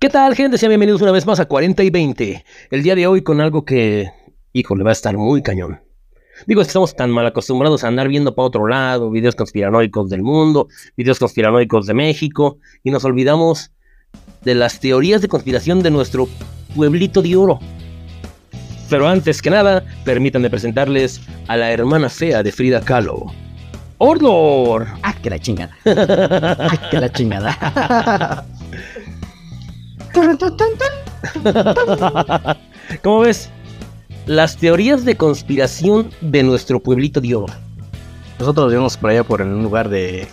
¿Qué tal, gente? Sean bienvenidos una vez más a 40 y 20. El día de hoy con algo que, híjole, va a estar muy cañón. Digo, es que estamos tan mal acostumbrados a andar viendo para otro lado, videos conspiranoicos del mundo, videos conspiranoicos de México, y nos olvidamos de las teorías de conspiración de nuestro pueblito de oro. Pero antes que nada, permítanme presentarles a la hermana fea de Frida Kahlo. ¡Ordor! ¡Ah, que la chingada! ¡Ah, que la chingada! ¿Cómo ves? Las teorías de conspiración de nuestro pueblito de. Nosotros vivimos por allá, por un lugar de.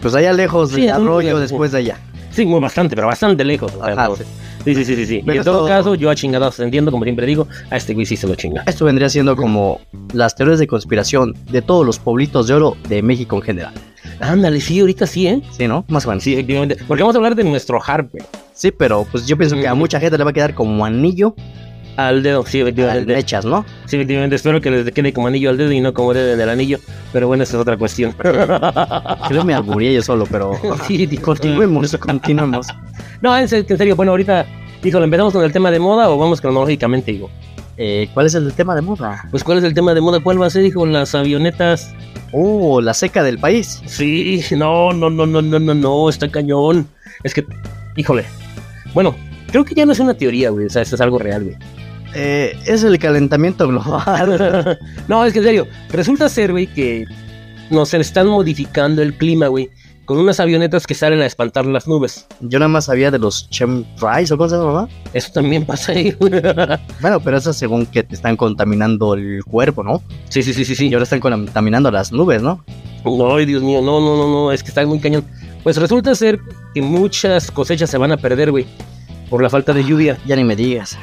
Pues allá lejos Sí, del en un arroyo, después de allá. Sí, muy bastante, pero bastante lejos. Ajá, sí. Sí, sí, sí, sí. sí. Y Pero en todo caso, yo a chingados entiendo, como siempre digo, a este güey sí se lo chinga. Esto vendría siendo como las teorías de conspiración de todos los pueblitos de oro de México en general. Ándale, sí, ahorita sí, ¿eh? Sí, ¿no? Más o menos. Sí, efectivamente. Porque vamos a hablar de nuestro güey. Sí, pero pues yo pienso que a mucha gente le va a quedar como anillo Al dedo, sí, al efectivamente. mechas, ¿no? Sí, efectivamente. Espero que les quede como anillo al dedo y no como dedo en el anillo. Pero bueno, esa es otra cuestión. Creo me albureé yo solo, pero Sí, continuemos, continuemos. No, en serio, en serio, bueno, ahorita, híjole, ¿empezamos con el tema de moda o vamos cronológicamente, hijo? Eh, ¿Cuál es el tema de moda? Pues, ¿cuál es el tema de moda? ¿Cuál va a ser, hijo? Las avionetas. Oh, la seca del país. Sí, no, no, no, no, no, no, no, está cañón. Es que, híjole. Bueno, creo que ya no es una teoría, güey. O sea, esto es algo real, güey. Eh, es el calentamiento global. no, es que en serio, resulta ser, güey, que nos están modificando el clima, güey. Con unas avionetas que salen a espantar las nubes. Yo nada más sabía de los chemtrails o se llama. Eso también pasa ahí, güey. Bueno, pero eso es según que te están contaminando el cuerpo, ¿no? Sí, sí, sí, sí, sí. Y ahora están contaminando las nubes, ¿no? Ay, Dios mío, no, no, no, no, es que está muy cañón. Pues resulta ser que muchas cosechas se van a perder, güey, por la falta de lluvia. Ya ni me digas.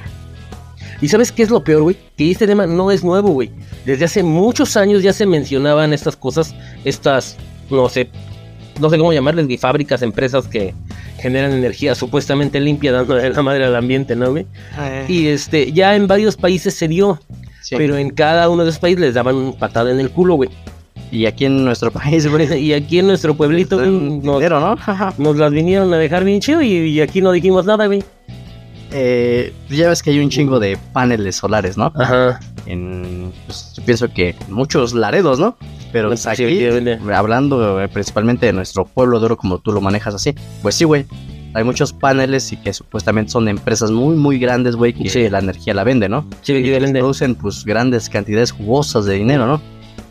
¿Y sabes qué es lo peor, güey? Que este tema no es nuevo, güey. Desde hace muchos años ya se mencionaban estas cosas, estas, no sé, no sé cómo llamarles, güey, fábricas, empresas que generan energía supuestamente limpia, dándole la madre al ambiente, ¿no, güey? Y este, ya en varios países se dio, Sí. pero en cada uno de esos países les daban un patada en el culo, güey. Y aquí en nuestro país, güey, Y aquí en nuestro pueblito, güey, nos, dinero, ¿no? nos las vinieron a dejar bien chido y, y aquí no dijimos nada, güey. Eh, ya ves que hay un chingo de paneles solares, ¿no? Ajá. En, pues, yo pienso que en muchos laredos, ¿no? Pero Pues, aquí, efectivamente. hablando eh, principalmente de nuestro pueblo de oro, como tú lo manejas así, pues sí, güey. Hay muchos paneles y que supuestamente son empresas muy, muy grandes, güey, que Sí. la energía la vende, ¿no? Sí, y que efectivamente. producen pues grandes cantidades jugosas de dinero, ¿no?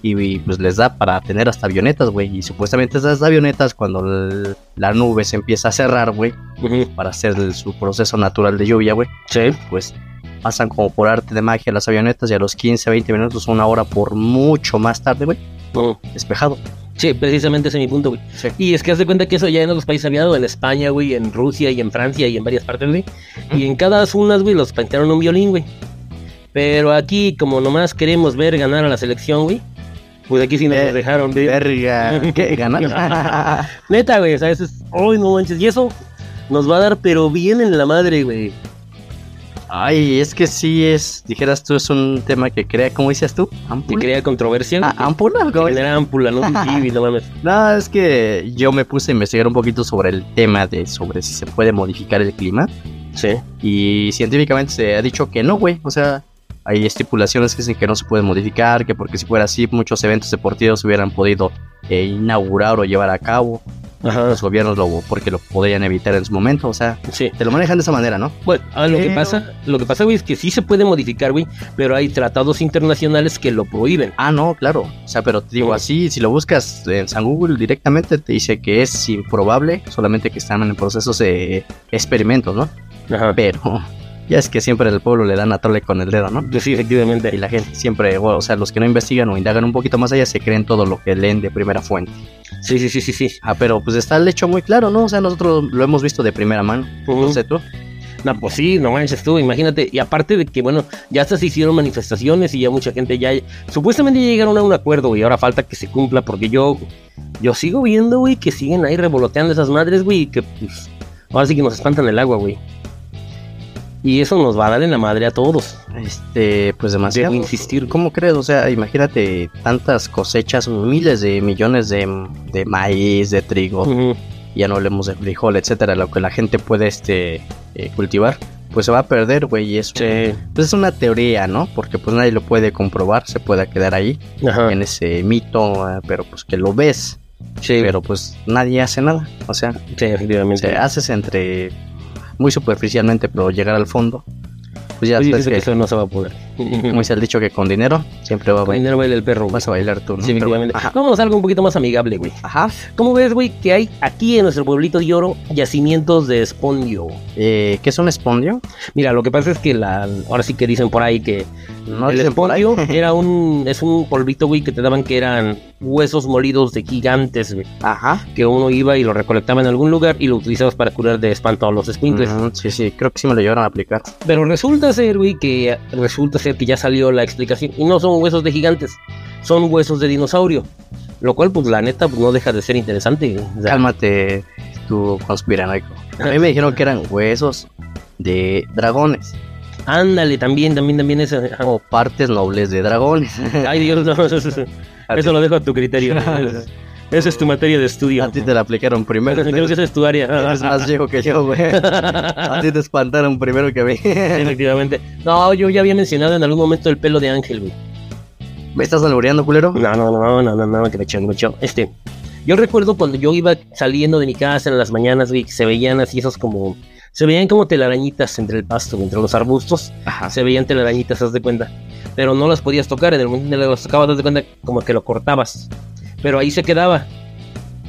Y, y, pues les da para tener hasta avionetas, güey. Y supuestamente esas avionetas, cuando el- la nube se empieza a cerrar, güey, Para hacer su proceso natural de lluvia, güey, Sí. pues pasan como por arte de magia las avionetas y a los 15, 20 minutos, una hora por mucho más tarde, güey, Ujú. despejado. Sí, precisamente ese es mi punto, güey. Sí. Y es que haz de cuenta que eso ya en otros países había dado, en España, güey, en Rusia y en Francia y en varias partes, güey. Y en cada una, güey, los pintaron un violín, güey. Pero aquí, como nomás queremos ver ganar a la selección, güey, pues aquí sí nos Eh, dejaron, güey. Verga, ¿qué ganas? Neta, güey, o sea, eso es. ¡Ay, no manches! Y eso nos va a dar, pero bien en la madre, güey. Ay, es que sí es, dijeras tú, es un tema que crea, ¿cómo dices tú? Que ¿Ampula? crea controversia. Ah, ¿Ampula? que ámpula, ¿no? Sí, no mames. No, es que yo me puse a investigar un poquito sobre el tema de sobre si se puede modificar el clima Sí. y científicamente se ha dicho que no, güey. O sea, hay estipulaciones que dicen que no se puede modificar, que porque si fuera así muchos eventos deportivos se hubieran podido eh, inaugurar o llevar a cabo. Ajá. Los gobiernos lo porque lo podrían evitar en su momento, o sea, Sí. te lo manejan de esa manera, ¿no? Bueno, ah, lo que pasa, lo que pasa, güey, es que sí se puede modificar, güey, pero hay tratados internacionales que lo prohíben. Ah, no, claro. O sea, pero te digo así, si lo buscas en San Google directamente te dice que es improbable, solamente que están en procesos de experimentos, ¿no? Ajá. Pero ya es que siempre el pueblo le dan a tole con el dedo, ¿no? Pues sí, efectivamente. Y la gente siempre, o sea, los que no investigan o indagan un poquito más allá se creen todo lo que leen de primera fuente. Sí, sí, sí, sí, sí. Ah, pero pues está el hecho muy claro, ¿no? O sea, nosotros lo hemos visto de primera mano. Ujú. No sé tú. No, pues sí, no manches tú, imagínate. Y aparte de que, bueno, ya hasta se hicieron manifestaciones y ya mucha gente ya. Supuestamente ya llegaron a un acuerdo, güey. Ahora falta que se cumpla porque yo. Yo sigo viendo, güey, que siguen ahí revoloteando esas madres, güey. Y que, pues. Ahora sí que nos espantan el agua, güey. Y eso nos va a dar en la madre a todos. Este, pues demasiado. Debo insistir. ¿Cómo crees? O sea, imagínate tantas cosechas, miles de millones de, de maíz, de trigo. Ya no hablemos de frijol, etcétera, lo que la gente puede este, eh, cultivar, pues se va a perder, güey, y eso Sí. pues es una teoría, ¿no? Porque pues nadie lo puede comprobar, se puede quedar ahí Ajá. en ese mito, eh, pero pues que lo ves, Sí, pero pues nadie hace nada, o sea, sí, efectivamente. se haces entre muy superficialmente, pero llegar al fondo, pues ya Pues sabes que, eso no se va a poder. como dice el dicho que con dinero siempre va a Con bailar, dinero baila el perro. güey. vas a bailar tú, ¿no? Sí. Vamos a algo un poquito más amigable, güey. Ajá. ¿Cómo ves, güey, que hay aquí en nuestro pueblito de oro yacimientos de espondio? Eh, ¿Qué es un espondio? Mira, lo que pasa es que la, ahora sí que dicen por ahí que No el espondio era un, es un polvito, güey, que te daban que eran huesos molidos de gigantes, güey. Ajá. Que uno iba y lo recolectaba en algún lugar y lo utilizabas para curar de espanto a los escuincles. Ujú, sí, sí, creo que sí me lo llevaron a aplicar. Pero resulta ser, güey, que resulta ser que ya salió la explicación. Y no son huesos de gigantes, son huesos de dinosaurio. Lo cual, pues la neta, pues, no deja de ser interesante. O sea, Cálmate, tu conspiranoico. A mí me dijeron que eran huesos de dragones ándale, también, también, también eso. o partes nobles de dragones. Ay, Dios, no, eso lo dejo a tu criterio. Esa es tu materia de estudio. A ti te la aplicaron primero. Creo que esa es tu área. Eres más viejo que yo, güey. A ti te espantaron primero que a mí. Efectivamente. No, yo ya había mencionado en algún momento el pelo de ángel, güey. ¿Me estás albureando, culero? No, no, no, no, no, no, que me echó, me echó. Este, yo recuerdo cuando yo iba saliendo de mi casa en las mañanas, güey, que se veían así esos como, se veían como telarañitas entre el pasto, güey, entre los arbustos, Ajá. se veían telarañitas, haz de cuenta, pero no las podías tocar, en el momento en que las tocabas, haz de cuenta, como que lo cortabas, pero ahí se quedaba,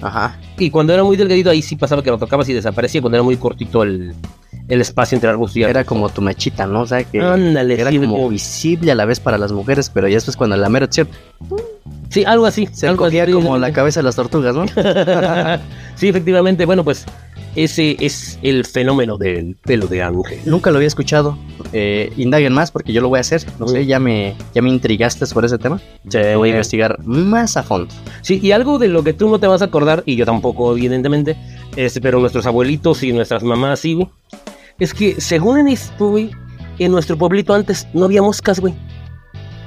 Ajá. y cuando era muy delgadito, ahí sí pasaba que lo tocabas y desaparecía, cuando era muy cortito el, el espacio entre arbustos y Era como tu mechita, ¿no? O sea, que Ándale, era sí, como visible a la vez para las mujeres, pero ya después cuando la mera acción sí, algo así, se algo cogía así. como la cabeza de las tortugas, ¿no? sí, efectivamente. Bueno, pues ese es el fenómeno del pelo de ángel. Nunca lo había escuchado. Eh, indaguen más porque yo lo voy a hacer. No sé, ya me, ya me intrigaste sobre ese tema. Voy a investigar más a fondo. Sí, y algo de lo que tú no te vas a acordar, y yo tampoco, evidentemente, este, pero nuestros abuelitos y nuestras mamás sí, güey, es que según en esto, güey, en nuestro pueblito antes no había moscas, güey.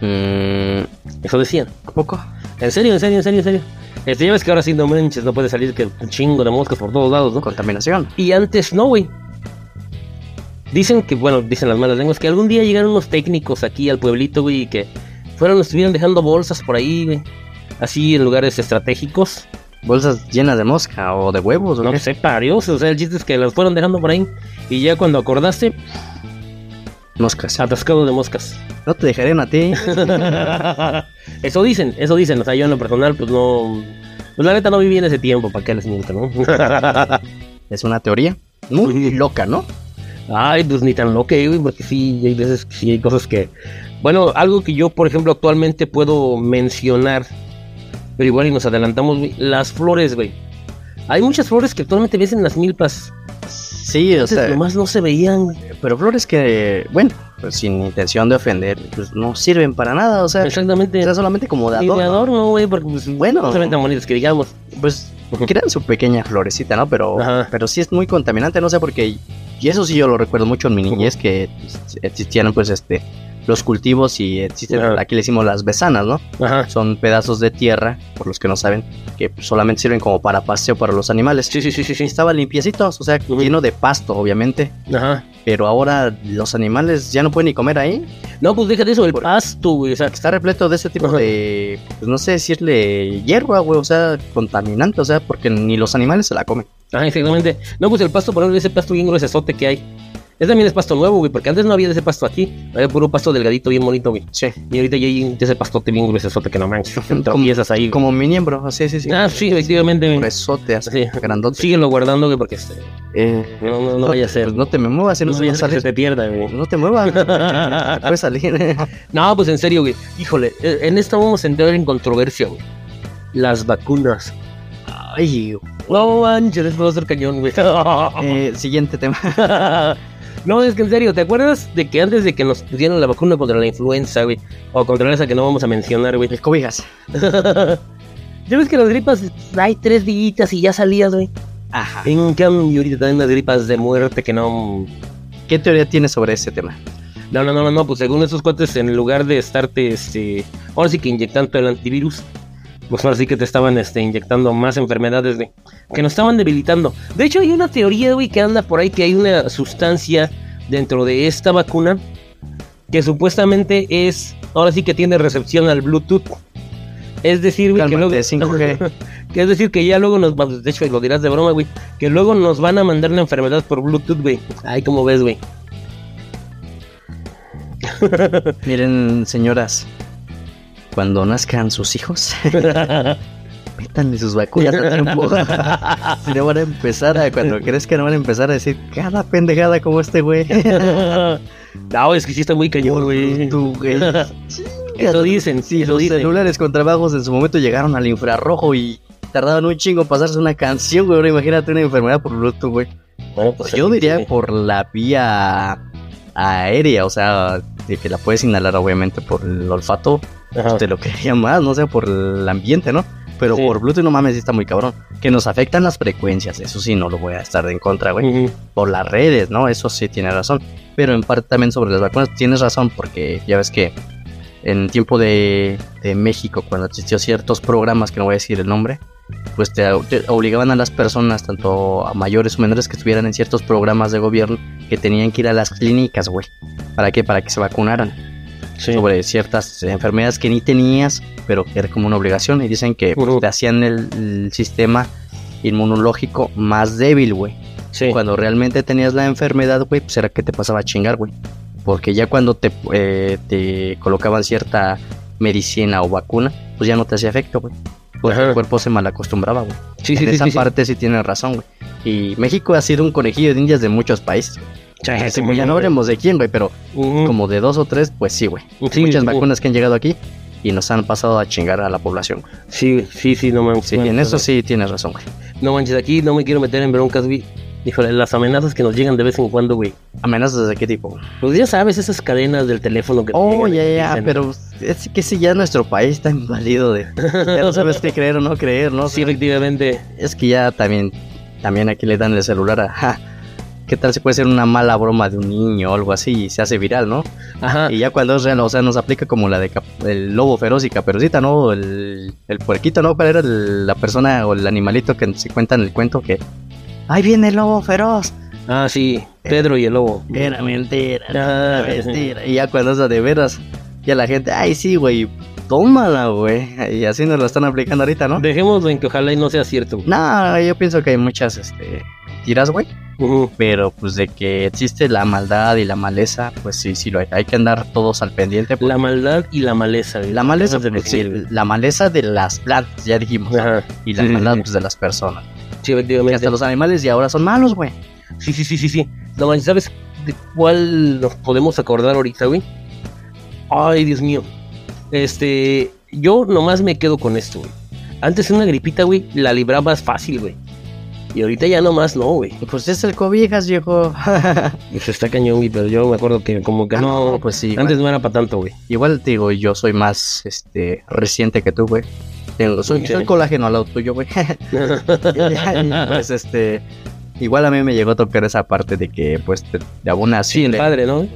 Mm, Eso decían. ¿A poco? En serio, en serio, en serio, en serio. Este, ya ves que ahora sí no manches, no puede salir que un chingo de moscas por todos lados, ¿no? Contaminación. Y antes no, güey. Dicen que, bueno, dicen las malas lenguas, que algún día llegaron unos técnicos aquí al pueblito, güey, y que fueron, estuvieron dejando bolsas por ahí, güey. Así en lugares estratégicos. Bolsas llenas de mosca o de huevos. ¿o No qué? sé, parios. O sea, el chiste es que las fueron dejando por ahí. Y ya cuando acordaste, Moscas. atascado de moscas. No te dejarían a ti. eso dicen, eso dicen. O sea, yo en lo personal, pues no. Pues la neta no viví en ese tiempo, ¿para qué les miento, no? es una teoría muy loca, ¿no? Ay, pues ni tan loca, güey, porque sí, hay veces que sí hay cosas que. Bueno, algo que yo, por ejemplo, actualmente puedo mencionar, pero igual y nos adelantamos, güey, las flores, güey. Hay muchas flores que actualmente ves en las milpas. Sí, o sea, nomás no se veían, pero flores que, bueno, pues sin intención de ofender, pues no sirven para nada, o sea, Exactamente. era solamente como de Ni de adorno. adorno, güey, porque pues, Bueno. no se ven tan bonitas que digamos. Pues crean su pequeña florecita, ¿no? Pero, Ajá. pero sí es muy contaminante, no sé por qué. Y eso sí yo lo recuerdo mucho en mi niñez, que existían pues este los cultivos y existen, Ajá. aquí le decimos las besanas, ¿no? Ajá. Son pedazos de tierra, por los que no saben, que solamente sirven como para paseo para los animales. Sí, sí, sí, sí, estaban limpiecitos, o sea, lleno de pasto, obviamente. Ajá. Pero ahora los animales ya no pueden ni comer ahí. No, pues déjate eso, el Por- pasto, güey. O sea, Está repleto de ese tipo Ajá. de, pues no sé decirle hierba, güey, o sea, contaminante, o sea, porque ni los animales se la comen. Ah, exactamente. No, pues el pasto, por ejemplo, ese pasto bien gruesote que hay. Ese también es pasto nuevo, güey, porque antes no había de ese pasto aquí. Había puro pasto delgadito, bien bonito, güey. Sí. Y ahorita ya hay de ese pastote bien gruesote que no manches. Como- tropiezas ahí. güey. Como mi miembro, así, sí, sí. Ah, sí, efectivamente, güey. Gruesote, así, Sí. grandote. Síguelo guardando, güey, porque este, Eh, no, no, no vaya a ser. pues no te me muevas, no, no se vaya va a que se salir. te pierda, güey. No te muevas. Puede salir. No, pues en serio, güey. Híjole, eh, en esto vamos a entrar en controversia, güey. Las vacunas. Ay, No manches, esto va a ser cañón, güey. eh, siguiente tema. no, es que en serio, ¿te acuerdas de que antes de que nos pusieran la vacuna contra la influenza, güey? O contra esa que no vamos a mencionar, güey. El cobijas. ¿Ya ves que las gripas hay tres días y ya salías, güey? Ajá. En cambio, ahorita también las gripas de muerte que no... ¿Qué teoría tienes sobre ese tema? No, no, no, no, no, pues según esos cuates, en lugar de estarte, este... Ahora sí que inyectando el antivirus, Pues ahora sí que te estaban este, inyectando más enfermedades, güey. Que nos estaban debilitando. De hecho, hay una teoría, güey, que anda por ahí que hay una sustancia dentro de esta vacuna que supuestamente es, ahora sí que tiene recepción al Bluetooth. Es decir, güey, que luego, Cálmate, 5G. que es decir que ya luego nos, de hecho lo dirás de broma, güey, que luego nos van a mandar la enfermedad por Bluetooth, güey. Ay, como ves, güey. Miren, señoras, cuando nazcan sus hijos, métanle sus vacunas a tiempo. Si no van a empezar a, cuando crezcan, van a empezar a decir cada pendejada como este güey. no, es que sí está muy cañón, güey. Tú, güey. Eso dicen, sí, eso Los dicen. celulares con trabajos en su momento llegaron al infrarrojo y tardaban un chingo en pasarse una canción, güey. Ahora imagínate una enfermedad por Bluetooth, güey. Bueno, pues, Yo diría por la vía aérea, o sea, de que la puedes inhalar obviamente por el olfato, Ajá. te lo quería más, no sé, por el ambiente, ¿no? Pero Sí. por Bluetooth no mames, está muy cabrón. Que nos afectan las frecuencias, eso sí, no lo voy a estar en contra, güey. Por las redes, ¿no? Eso sí tiene razón. Pero en parte también sobre las vacunas tienes razón, porque ya ves que en tiempo de, de México, cuando existió ciertos programas, que no voy a decir el nombre, pues te, te obligaban a las personas, tanto a mayores o menores que estuvieran en ciertos programas de gobierno, que tenían que ir a las clínicas, güey. ¿Para qué? Para que se vacunaran Sí. sobre ciertas enfermedades que ni tenías, pero que era como una obligación. Y dicen que pues, te hacían el, el sistema inmunológico más débil, güey. Sí. Cuando realmente tenías la enfermedad, güey, pues era que te pasaba a chingar, güey. Porque ya cuando te, eh, te colocaban cierta medicina o vacuna, pues ya no te hacía efecto, güey. Pues Ajá. el cuerpo se malacostumbraba, güey. Sí, en sí, esa parte sí tienes razón, güey. Y México ha sido un conejillo de indias de muchos países. Sí, ya no hablemos de quién, güey, pero como de dos o tres, pues sí, güey. Sí, Muchas vacunas que han llegado aquí y nos han pasado a chingar a la población. Sí, sí, sí, no manches. Sí, en eso sí tienes razón, güey. No manches, aquí no me quiero meter en broncas, güey. Híjole, las amenazas que nos llegan de vez en cuando, güey. ¿Amenazas de qué tipo? Pues ya sabes, esas cadenas del teléfono que te Oh, llegan ya, ya, dicen- pero es que si ya nuestro país está invadido de... Ya no sabes qué creer o no creer, ¿no? Sí, efectivamente. Es que ya también, también aquí le dan el celular a... ja, ¿Qué tal si puede ser una mala broma de un niño o algo así y se hace viral, ¿no? Ajá. Y ya cuando es real, o sea, nos aplica como la de el lobo feroz y caperucita, ¿no? El, el puerquito, ¿no? ¿Cuál era el- la persona o el animalito que se cuenta en el cuento que... ¡Ahí viene el lobo feroz! Ah, sí. Pedro y el lobo. Era mentira, Ah, mentira. Y ya cuando es de veras, ya la gente, ay, sí, güey, tómala, güey. Y así nos lo están aplicando ahorita, ¿no? Dejémoslo en que ojalá y no sea cierto. No, yo pienso que hay muchas, este, tiras, güey. Ujú. Pero pues de que existe la maldad y la maleza, pues sí, sí lo hay. Hay que andar todos al pendiente. La maldad y la maleza, güey. La maleza, de pues, sí, la maleza de las plantas, ya dijimos. Ajá. Y la Sí, maldad sí. pues, de las personas. Sí, Que hasta los animales y ahora son malos, güey. Sí, sí, sí, sí, sí. No manches, ¿sabes de cuál nos podemos acordar ahorita, güey? Ay, Dios mío. Este, yo nomás me quedo con esto, güey. Antes una gripita, güey, la librabas fácil, güey. Y ahorita ya nomás no, güey. Pues es el cobijas, viejo. Pues está cañón, güey, pero yo me acuerdo que como que Ah, no, pues sí. antes no era para tanto, güey. Igual te digo, yo soy más este reciente que tú, güey. Tengo, soy, soy colágeno al lado tuyo, güey. pues este. Igual a mí me llegó a tocar esa parte de que, pues, te, te abonas. Sí, el padre, ¿no?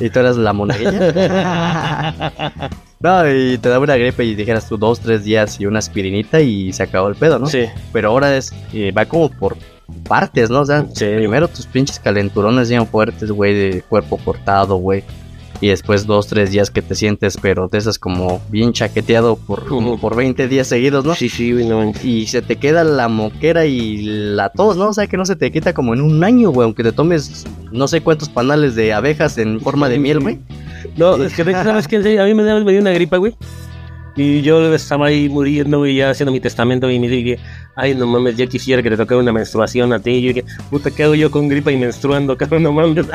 Y tú eras la monaguilla. no, y te daba una gripe y dijeras tú dos, tres días y una aspirinita y se acabó el pedo, ¿no? Sí, Pero ahora es, eh, va como por partes, ¿no? O sea, Sí. primero tus pinches calenturones bien fuertes, güey, de cuerpo cortado, güey. Y después dos, tres días que te sientes, pero de esas como bien chaqueteado por, como por 20 días seguidos, ¿no? sí, sí, güey, no manches. Y se te queda la moquera y la tos, ¿no? O sea, que no se te quita como en un año, güey, aunque te tomes no sé cuántos panales de abejas en forma de miel, güey. No, es que sabes que a mí me dio, una gripa, güey. Y yo estaba ahí muriendo, güey, ya haciendo mi testamento y me dije, ay, no mames, ya quisiera que te tocara una menstruación a ti. Y yo dije, puta, ¿qué hago yo con gripa y menstruando, cabrón? No mames.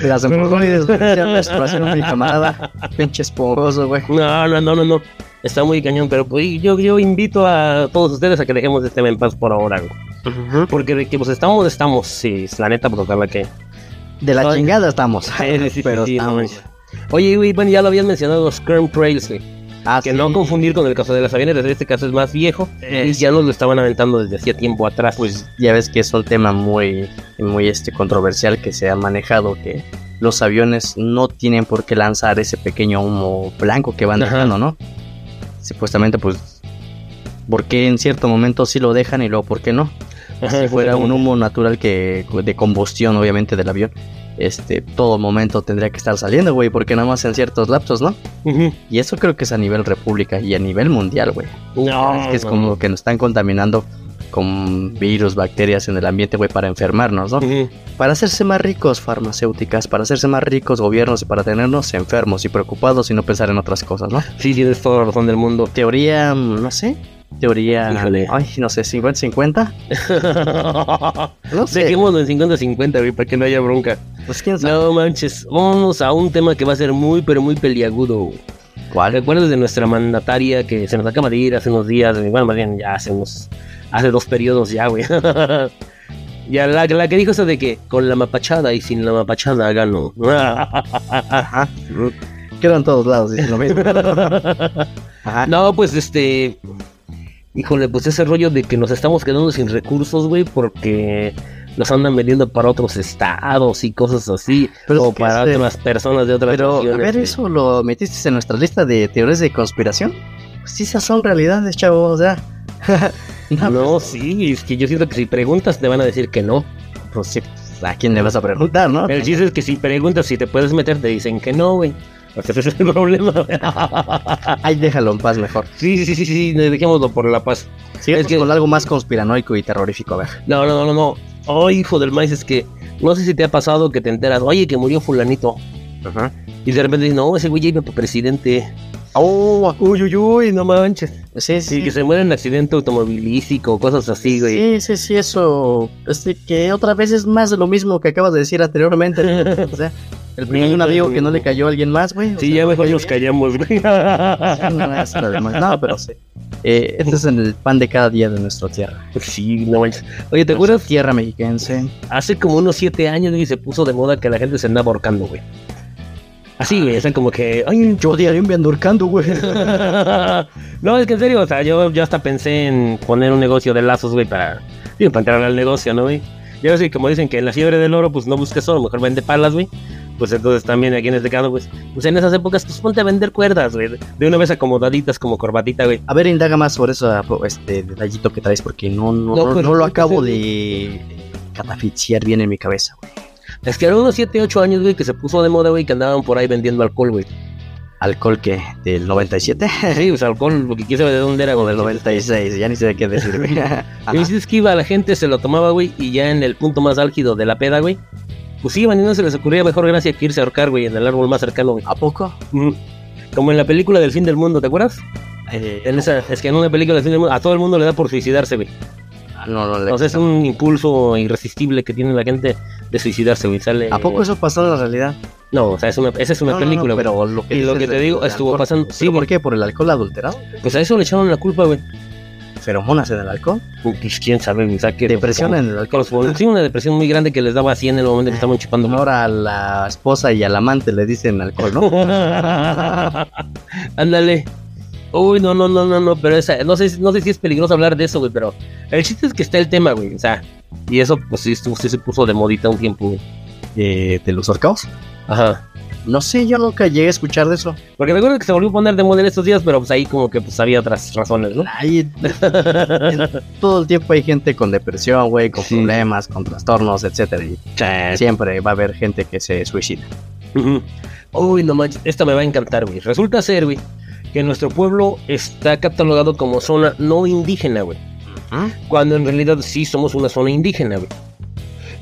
Las hemorroides, güey, menstruación, mi camarada. Pinche esponjoso, güey. No, no, no, no, no. Está muy cañón, pero pues yo, yo invito a todos ustedes a que dejemos este tema en paz por ahora, güey. Porque de que pues estamos, estamos, sí, la neta, pues ojalá que... De la chingada estamos. Sí, pero sí, estamos. Oye, güey, bueno, ya lo habían mencionado los Kern Trails, güey. Ah, Que sí. no confundir con el caso de las avionetas, este caso es más viejo y ya nos lo estaban aventando desde hacía tiempo atrás. pues ya ves que es un tema muy, muy este, controversial que se ha manejado, que los aviones no tienen por qué lanzar ese pequeño humo blanco que van Ajá. dejando, ¿no? supuestamente, pues, ¿por qué en cierto momento sí lo dejan y luego por qué no? Ajá, Si fuera un humo natural que de combustión, obviamente, del avión, este, todo momento tendría que estar saliendo, güey, porque nada más en ciertos lapsos, ¿no? Y eso creo que es a nivel república y a nivel mundial, güey. No, es que es no. como que nos están contaminando con virus, bacterias en el ambiente, güey, para enfermarnos, ¿no? Para hacerse más ricos farmacéuticas, para hacerse más ricos gobiernos y para tenernos enfermos y preocupados y no pensar en otras cosas, ¿no? Sí, tienes toda la razón del mundo. Teoría, mm, no sé. Teoría, Híjole. ay, no sé, 50-50. No sé. Dejémoslo en 50-50, güey, para que no haya bronca. Pues quién sabe. No manches, vamos a un tema que va a ser muy, pero muy peliagudo. ¿Cuál? ¿Recuerdas de nuestra mandataria que se nos acaba de ir hace unos días? Bueno, más bien ya hace unos, hace dos periodos ya, güey. ya la, la que dijo eso de que con la mapachada y sin la mapachada gano. Ajá. Quedan todos lados, dicen lo mismo. Ajá. no, pues este... Híjole, pues ese rollo de que nos estamos quedando sin recursos, güey, porque nos andan vendiendo para otros estados y cosas así, Pero o para este- otras personas de otras Pero, a ver. ¿eso lo metiste en nuestra lista de teorías de conspiración? Pues sí, esas son realidades, chavo, o sea. no, No, sí, es que yo siento que si preguntas te van a decir que no. pues sí, ¿a quién le vas a preguntar, no? El chiste es que si preguntas si te puedes meter, te dicen que no, güey. Porque ese es el problema. Ay, déjalo en paz mejor. sí, sí, sí, sí, sí, dejémoslo por la paz. Sigamos Es que- con algo más conspiranoico y terrorífico, a ver. No, no, no, no. Oh, hijo del maíz, es que no sé si te ha pasado que te enteras, oye, que murió fulanito. Ajá. Y de repente dices, no, ese güey ya iba para presidente. Oh, Uy, uy, uy, no manches. sí, Y sí. que se muere en accidente automovilístico, cosas así, güey. Sí, sí, sí, eso. Este, que otra vez es más de lo mismo que acabas de decir anteriormente. o sea, el primer amigo que no le cayó a alguien más, güey. Sí, ya mejor nos callamos, güey. No, pero sí. Eh, este es en el pan de cada día de nuestra tierra. Sí, no manches. Oye, ¿te acuerdas? Tierra mexiquense. Hace como unos siete años, güey, se puso de moda que la gente se andaba ahorcando, güey. Así, güey, sea, como que, ay, Yo diario me ando ahorcando, güey. no, es que en serio, o sea, yo, yo hasta pensé en poner un negocio de lazos, güey, para, digo, para entrar al negocio, ¿no, güey? Ya ves como dicen que en la fiebre del oro, pues no busques oro, mejor vende palas, güey. Pues entonces también aquí en este caso, pues, pues en esas épocas, pues ponte a vender cuerdas, güey. De una vez acomodaditas como corbatita, güey. A ver, indaga más sobre eso, este detallito que traes, porque no, no, No, no, pues, no lo ¿qué acabo de catafixiar bien en mi cabeza, güey. Es que eran unos 7, 8 años, güey, que se puso de moda, güey, que andaban por ahí vendiendo alcohol, güey. ¿Alcohol que ¿Del 97? Sí, pues alcohol, lo que quién sabe de dónde era, o güey. del 96, ya ni sé qué decir, güey. Y dices que iba, la gente se lo tomaba, güey, y ya en el punto más álgido de la peda, güey, pues y no se les ocurría mejor gracia que irse a ahorcar, güey, en el árbol más cercano, güey. ¿A poco? Ujú. Como en la película del fin del mundo, ¿te acuerdas? Eh, En esa, es que en una película del fin del mundo a todo el mundo le da por suicidarse, güey. no, no, le- O sea, es un impulso irresistible que tiene la gente de suicidarse, güey. Sale... ¿A poco eso pasó en la realidad? No, o sea, es una, esa es una No, no, no, película, güey. pero lo que Y lo que te digo, estuvo alcohol. pasando- sí, ¿Pero ¿Por qué? ¿Por el alcohol adulterado? Pues a eso le echaron la culpa, güey. ¿Feromonas en el alcohol? Pues quién sabe, que ¿Depresión en el alcohol? Sí, una depresión muy grande que les daba así en el momento que estaban chupando. Ahora a la esposa y al amante le dicen alcohol, ¿no? Ándale. Uy, no, no, no, no, no, pero esa, no sé, no sé si es peligroso hablar de eso, güey, pero el chiste es que está el tema, güey, o sea, y eso, pues sí, sí se puso de modita un tiempo, güey. Eh, ¿De los ahorcados? Ajá. No sé, yo nunca llegué a escuchar de eso. Porque recuerdo que se volvió a poner de moda en estos días, pero pues ahí como que pues había otras razones, ¿no? Ahí, todo el tiempo hay gente con depresión, güey, con Sí. problemas, con trastornos, etcétera. Y siempre va a haber gente que se suicida. Uy, no manches, esta me va a encantar, güey. Resulta ser, güey, que nuestro pueblo está catalogado como zona no indígena, güey. Cuando en realidad sí somos una zona indígena, güey.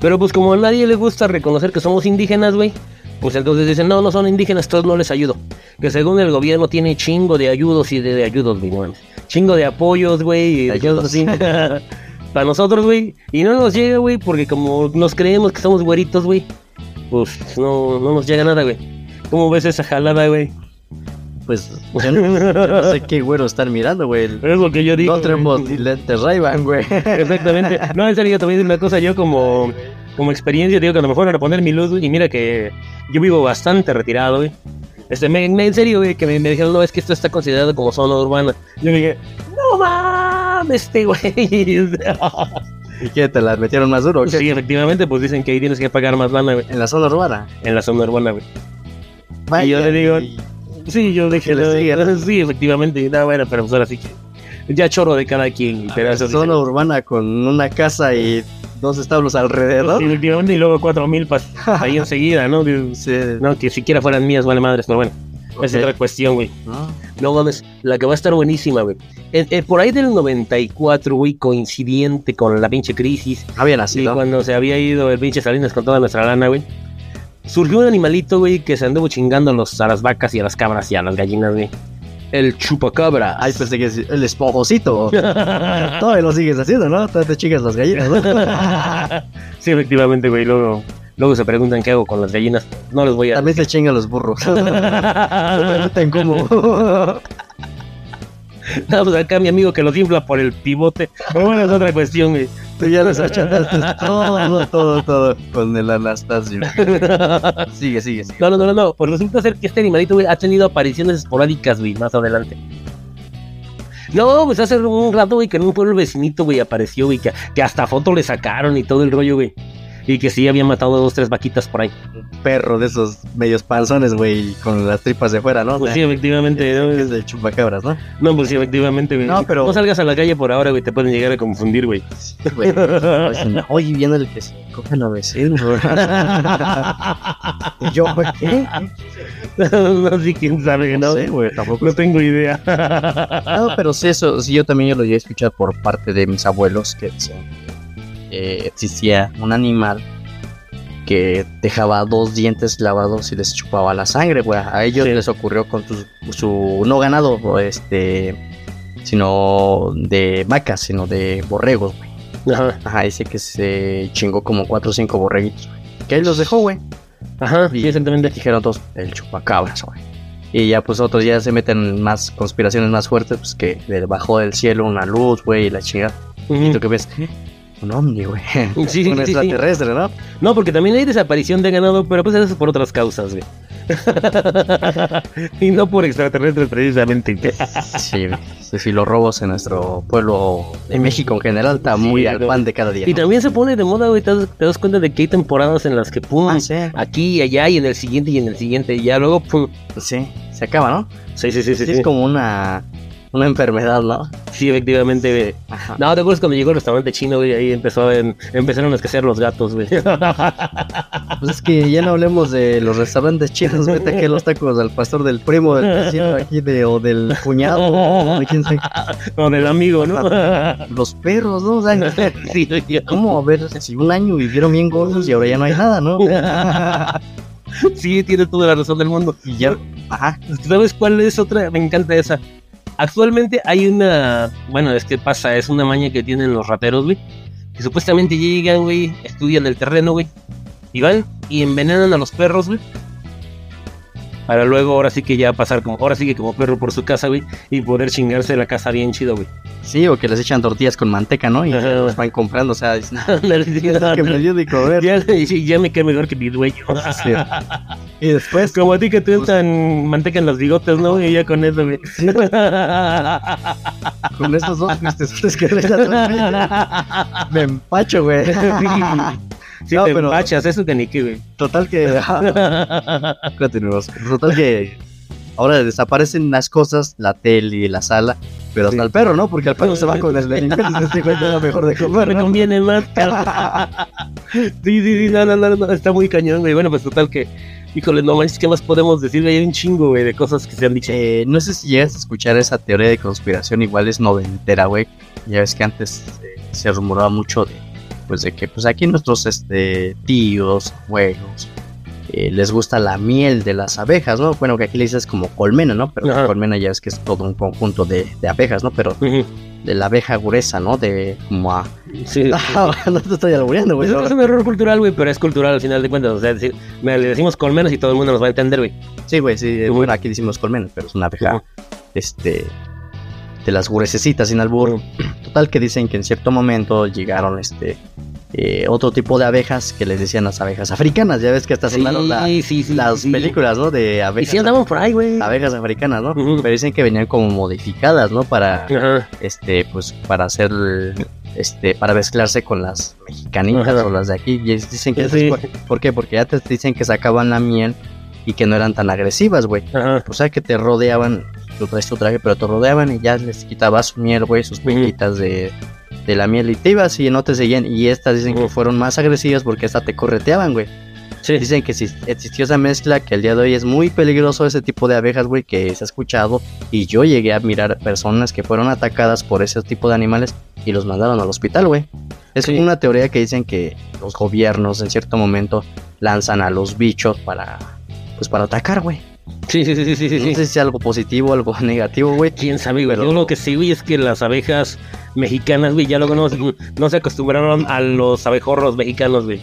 Pero pues como a nadie le gusta reconocer que somos indígenas, güey, pues entonces dicen, no, no son indígenas, todos no les ayudo. Que según el gobierno tiene chingo de ayudos y de, de ayudos, güey, no. Chingo de apoyos, güey, y cosas así. Para nosotros, güey. Y no nos llega, güey, porque como nos creemos que somos güeritos, güey, pues no, no nos llega nada, güey. ¿Cómo ves esa jalada, güey? Pues yo no, no sé qué güero están mirando, güey. Es lo que yo digo. No tenemos lentes Ray-Ban, güey. Exactamente. No, en serio, te voy a decir una cosa. Yo como, como experiencia, digo, cuando me fueron a poner mi luz, y mira que yo vivo bastante retirado, güey. Este, me, me- en serio, güey, que me, me dijeron, no, es que esto está considerado como zona urbana. Yo dije, no mames, este güey. ¿Y qué? ¿Te las metieron más duro? sí, efectivamente, pues dicen que ahí tienes que pagar más lana, güey, En la zona urbana. en la zona urbana, güey. Vaya, yo le digo- y- Sí, yo dije, Que no, sí, efectivamente. No, bueno, pero pues ahora sí que. Ya choro de cada quien. Pero eso Zona urbana con una casa y dos establos alrededor. Efectivamente, y luego cuatro mil pas- ahí enseguida, ¿no? Sí, No, que siquiera fueran mías, vale madres, pero bueno. Es otra cuestión, güey. ¿no? No mames, la que va a estar buenísima, güey. Eh, eh, por ahí del 94, güey, coincidente con la pinche crisis, Había y nacido. cuando se había ido el pinche Salinas con toda nuestra lana, güey. Surgió un animalito, güey, que se anduvo chingando a, los, a las vacas y a las cabras y a las gallinas, güey. El chupacabra. Ay, pensé que el esponjosito. Todavía lo sigues haciendo, ¿no? Todavía te chingas las gallinas, ¿no? sí, efectivamente, güey. Luego, luego se preguntan qué hago con las gallinas. No les voy a. También se chingan los burros. Me preguntan cómo. No, pues acá mi amigo que los infla por el pivote. Pero bueno, es otra cuestión, güey. Tú ya les achataste todo, todo, todo con el Anastasio. Sigue, sigue, sigue. No, no, no, no, no. Pues resulta ser que este animalito, güey, ha tenido apariciones esporádicas, güey, más adelante. No, pues hace un rato, güey, que en un pueblo vecinito, güey, apareció, güey, que, que hasta foto le sacaron y todo el rollo, güey. Y que sí había matado dos, tres vaquitas por ahí. Perro de esos medios panzones, güey, con las tripas de fuera, ¿no? Pues sí, efectivamente, ¿no? Es de chupacabras, ¿no? No, pues sí, efectivamente, güey. No, pero- No salgas a la calle por ahora, güey, te pueden llegar a confundir, güey. Güey. Oye, viendo el que se coge a la vecina. Y yo, güey, ¿qué? no sé quién sabe, ¿no? No sé, güey, tampoco. No tengo idea. No, pero sí, eso, sí, yo también yo lo llegué a escuchar por parte de mis abuelos que decían eh, existía un animal que dejaba dos dientes lavados y les chupaba la sangre, güey. A ellos Sí. les ocurrió con su, su- no ganado, este, sino de vacas, sino de borregos, güey. Ajá, Ajá, dice que se chingó como cuatro o cinco borreguitos, güey. Que ahí los dejó, güey. ajá, Y sí, exactamente. dijeron todos, el chupacabras, güey. Y ya pues otros ya se meten en más conspiraciones más fuertes, pues que bajó del cielo una luz, güey, y la chingada. ¿Y tú qué ves? Un ovni, güey. Sí, sí, un sí, extraterrestre, ¿no? No, porque también hay desaparición de ganado, pero pues eso es por otras causas, güey. y no por extraterrestres precisamente. Sí, sí, sí, los robos en nuestro pueblo, en México en general, está Sí, muy al pan de cada día. Y ¿no? también se pone de moda, güey, te das, te das cuenta de que hay temporadas en las que pum, Ah, sí. aquí y allá y en el siguiente y en el siguiente y ya luego pum. Sí, se acaba, ¿no? Sí, sí. Sí, Sí, es como una, una enfermedad, ¿no? Sí, efectivamente, güey. Ajá. No, ¿te acuerdas cuando llegó el restaurante chino, güey? Ahí empezó a, empezaron a escasear los gatos, güey. Pues es que ya no hablemos de los restaurantes chinos, vete aquí a los tacos del pastor del primo, del vecino aquí de, o del cuñado, de quién sabe. o del amigo, ¿no? Los perros, ¿no? O sea, sí. ¿cómo? A ver, si un año vivieron bien gordos y ahora ya no hay nada, ¿no? sí, tienes toda la razón del mundo. Y ya, ajá, ¿Sabes cuál es otra? Me encanta esa. Actualmente hay una. Bueno, es que pasa, es una maña que tienen los rateros, güey. Que supuestamente llegan, güey, estudian el terreno, güey. Y van y envenenan a los perros, güey. Para luego, ahora sí que ya pasar como. Ahora sí que como perro por su casa, güey. Y poder chingarse la casa bien chido, güey. sí, o que les echan tortillas con manteca, ¿no? Y Ajá. van comprando, o sea, dicen, "Ah, Ándale, sí, que me dio de comer. ya, sí, ya me quedé mejor que mi dueño. Sí. Y después, Como a ti que te untan manteca en los bigotes, ¿no? Y ya con eso, güey. con estos dos que le echan, me empacho, güey. Sí, No, te pero- eso que ni qué, güey. Total que... Continuamos. Total que ahora desaparecen las cosas, la tele la sala, pero hasta Sí. el perro, ¿no? Porque el perro se va con el delincuente y se lo mejor de comer, Me conviene más. sí, sí, sí, no, no, no, no, está muy cañón, güey. Bueno, pues total que, híjole, no manches, ¿qué más podemos decir? Hay un chingo, güey, de cosas que se han dicho. Eh, no sé si llegas a escuchar esa teoría de conspiración, igual es noventera, güey. Ya ves que antes eh, se rumoraba mucho de, pues, de que pues aquí nuestros este, tíos, abuelos, eh, les gusta la miel de las abejas, ¿no? Bueno, que aquí le dices como colmena, ¿no? Pero Ajá. colmena ya es que es todo un conjunto de, de abejas, ¿no? Pero de la abeja gruesa, ¿no? De como a... Sí. no te estoy albureando, güey. Es un error cultural, güey, pero es cultural al final de cuentas. O sea, decir, le decimos colmenas y todo el mundo nos va a entender, güey. Sí, güey, sí. Ujú. Bueno, aquí decimos colmena, pero es una abeja, este... De las gruesecitas sin albur. Total que dicen que en cierto momento llegaron este eh, otro tipo de abejas que les decían las abejas africanas. Ya ves que hasta sonaron la- sí, sí, sí. las películas, ¿no? De Y abejas, sí andamos por ahí, güey. abejas africanas, ¿no? Pero dicen que venían como modificadas, ¿no? Para este, pues, para hacer este, para mezclarse con las mexicanitas o las de aquí. Y dicen que Sí. ¿por qué? Porque ya te dicen que sacaban la miel y que no eran tan agresivas, güey. O sea, que te rodeaban, tu traje, pero te rodeaban y ya les quitabas su miel, güey, sus Ujú. pequitas de, de la miel y te ibas y no te seguían. Y estas dicen que fueron más agresivas porque esta te correteaban, güey. Sí. Dicen que si existió esa mezcla, que el día de hoy es muy peligroso ese tipo de abejas, güey, que se ha escuchado. Y yo llegué a mirar personas que fueron atacadas por ese tipo de animales y los mandaron al hospital, güey. Es Sí. una teoría que dicen que los gobiernos en cierto momento lanzan a los bichos para, pues para atacar, güey. Sí, sí, sí, sí, sí. No sé si es algo positivo o algo negativo, güey. Quién sabe, güey. Pero- Yo lo que sí, güey, es que las abejas mexicanas, güey, ya luego no, no se acostumbraron a los abejorros mexicanos, güey.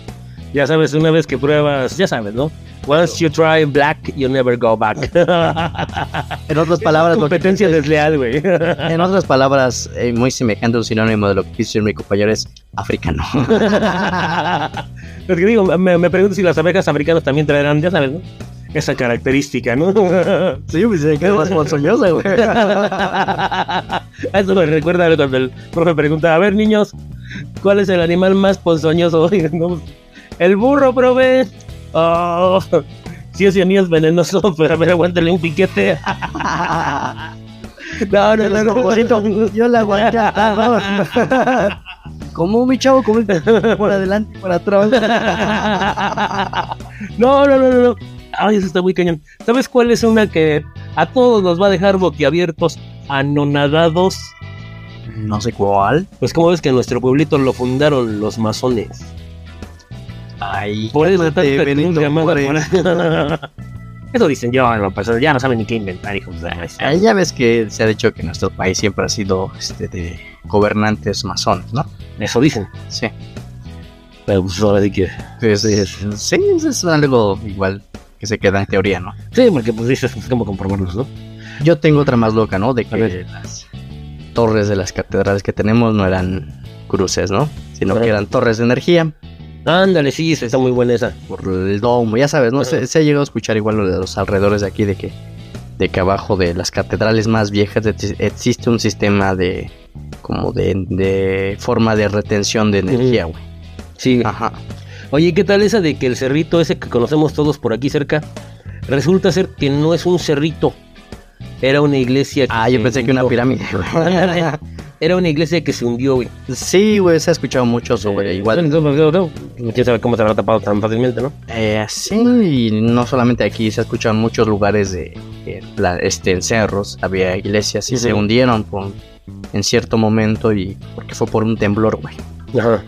Ya sabes, una vez que pruebas, ya sabes, ¿no? Once you try black, you never go back. En otras palabras, que- competencia desleal, güey. en otras palabras, eh, muy semejante a un sinónimo de lo que decir mi compañero es africano. Lo que digo, me, me pregunto si las abejas africanas también traerán, ya sabes, ¿no? Esa característica, ¿no? sí, pues se quedó más ponzoñosa, güey. Eso me recuerda cuando el profe pregunta, a ver niños, ¿cuál es el animal más ponzoñoso? El burro, profe. Oh, sí, ese anillo es venenoso, pero a ver, aguántale un piquete. no, no, no, no. Yo la aguantaba. ¿Cómo, mi chavo? ¿Cómo? Por adelante, por atrás. No, no, no, no, no. Ay, eso está muy cañón. ¿Sabes cuál es una que a todos nos va a dejar boquiabiertos, anonadados? No sé cuál. Pues como ves que nuestro pueblito lo fundaron los masones. Ay, Por eso está Juárez. Eso dicen yo, no, pues ya no saben ni qué inventar, hijos de Ahí ya ves que se ha dicho que nuestro país siempre ha sido este, de gobernantes masones, ¿no? Eso dicen. Sí. Pero pues ahora sí que. Sí, sí, sí, eso es algo igual que se queda en teoría, ¿no? Sí, porque pues dices, pues, ¿cómo comprobarlos, no? Yo tengo otra más loca, ¿no? De que las torres de las catedrales que tenemos no eran cruces, ¿no? Sino que eran torres de energía Ándale, sí, está muy buena esa. por el domo, ya sabes, ¿no? Se, se ha llegado a escuchar igual lo de los alrededores de aquí, de que, de que abajo de las catedrales más viejas exi- existe un sistema de, como de, de forma de retención de energía, güey. Sí. Ajá. Oye, ¿qué tal esa de que el cerrito ese que conocemos todos por aquí cerca resulta ser que no es un cerrito? Era una iglesia. Ah, yo pensé que una hundió. pirámide, güey. Era una iglesia que se hundió, güey. Sí, güey, se ha escuchado mucho sobre igual. No, no, quién sabe cómo se habrá tapado tan fácilmente, ¿no? Eh, sí, y no solamente aquí, se ha escuchado en muchos lugares de, de pla- este, en cerros, había iglesias y se hundieron por- en cierto momento y porque fue por un temblor, güey. Ajá.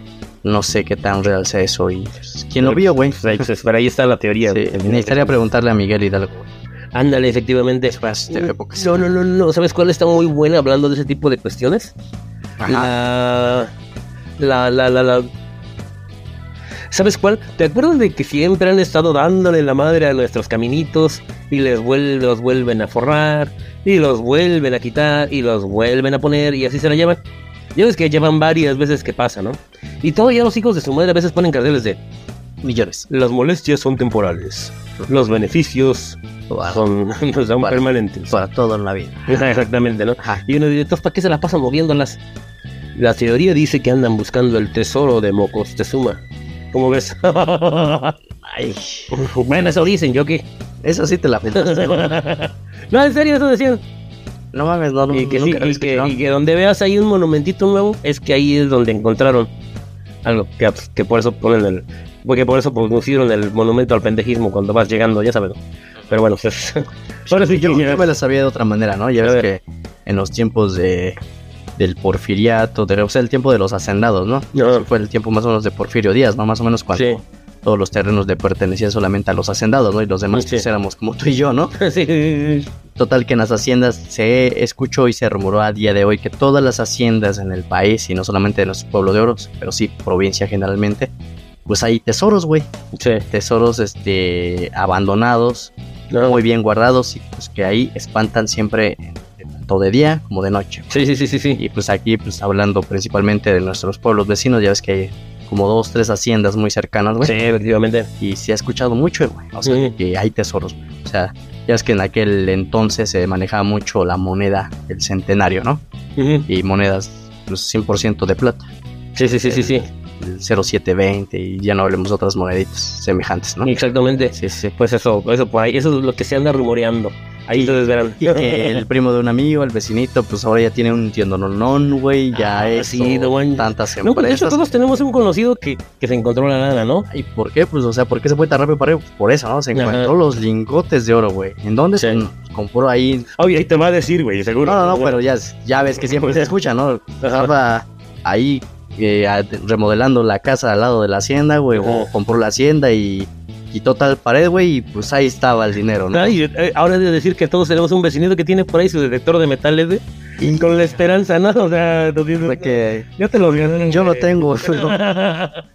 No sé qué tan real sea eso y quién lo vio, güey. Pues ahí, pero ahí está la teoría. Sí, necesitaría preguntarle a Miguel Hidalgo. Ándale, efectivamente. Épocas. No, no, no, no. ¿Sabes cuál está muy buena hablando de ese tipo de cuestiones? Ajá. La, la, la, la, la. ¿Sabes cuál? ¿Te acuerdas de que siempre han estado dándole la madre a nuestros caminitos y les vuel- los vuelven a forrar y los vuelven a quitar y los vuelven a poner y así se la llevan? Ya ves que llevan varias veces que pasa, ¿no? Y todavía los hijos de su madre a veces ponen carteles de Millones. las molestias son temporales, los beneficios Para, son, son Para- permanentes. para todo en la vida. Exactamente, ¿no? Ajá. Y uno dice, entonces, ¿para qué se la pasan moviéndolas? La teoría dice que andan buscando el tesoro de Mocostezuma. ¿Cómo ves? Ay, bueno, eso dicen, ¿yo qué? eso sí te la no, en serio, eso decían. No mames, no, no, Y que, sí, nunca lo y, que, y que donde veas ahí un monumentito nuevo, es que ahí es donde encontraron algo. Que, pues, que por eso ponen el... Porque por eso pusieron el monumento al pendejismo cuando vas llegando, ya sabes. Pero bueno, pues... ahora sí que... Yo me la sabía de otra manera, ¿no? Ya ves que en los tiempos de del porfiriato, de, o sea, el tiempo de los hacendados, ¿no? No. Fue el tiempo más o menos de Porfirio Díaz, ¿no? Más o menos cuando Sí, todos los terrenos le pertenecían solamente a los hacendados, ¿no? Y los demás Sí. pues, éramos como tú y yo, ¿no? sí. Total que en las haciendas se escuchó y se rumoró a día de hoy que todas las haciendas en el país, y no solamente de nuestro pueblo de Oros, pero sí provincia generalmente, pues hay tesoros, güey. Sí. Tesoros este abandonados, muy bien guardados y pues que ahí espantan siempre eh, tanto de día como de noche. Sí, sí, sí, sí, sí. Y pues aquí pues hablando principalmente de nuestros pueblos vecinos, ya ves que hay como dos, tres haciendas muy cercanas, güey. Sí, efectivamente. Y se ha escuchado mucho, güey. O sea, Sí. que hay tesoros, güey. O sea, ya es que en aquel entonces se manejaba mucho la moneda del centenario, ¿no? Y monedas pues 100% de plata. Sí, sí, sí, sí, sí. el 0720 y ya no hablemos de otras moneditas semejantes, ¿no? Exactamente. Sí, sí. Pues eso, eso por ahí, eso es lo que se anda rumoreando. Ahí. Y que el primo de un amigo, el vecinito, pues ahora ya tiene un tiendo non, güey, ya Ah, es sí, no, bueno. tantas No, pues de hecho empresas. todos tenemos un conocido que, que se encontró la lana, ¿no? ¿Y por qué? Pues, o sea, ¿por qué se fue tan rápido para arriba? Pues por eso, ¿no? Se Ajá. encontró los lingotes de oro, güey. ¿En dónde? Sí. Compró ahí. Oye, ahí te va a decir, güey, seguro. No, no, no, pero ya, ya ves que siempre se escucha, ¿no? Estaba ahí eh, remodelando la casa al lado de la hacienda, güey, o compró la hacienda y quitó tal pared, güey, y pues ahí estaba el dinero, ¿no? Ay, eh, ahora he de decir que todos tenemos un vecinito que tiene por ahí su detector de metales, güey. Y con la esperanza, ¿no? O sea, dices, De que ya te lo ganaron. yo lo tengo, pero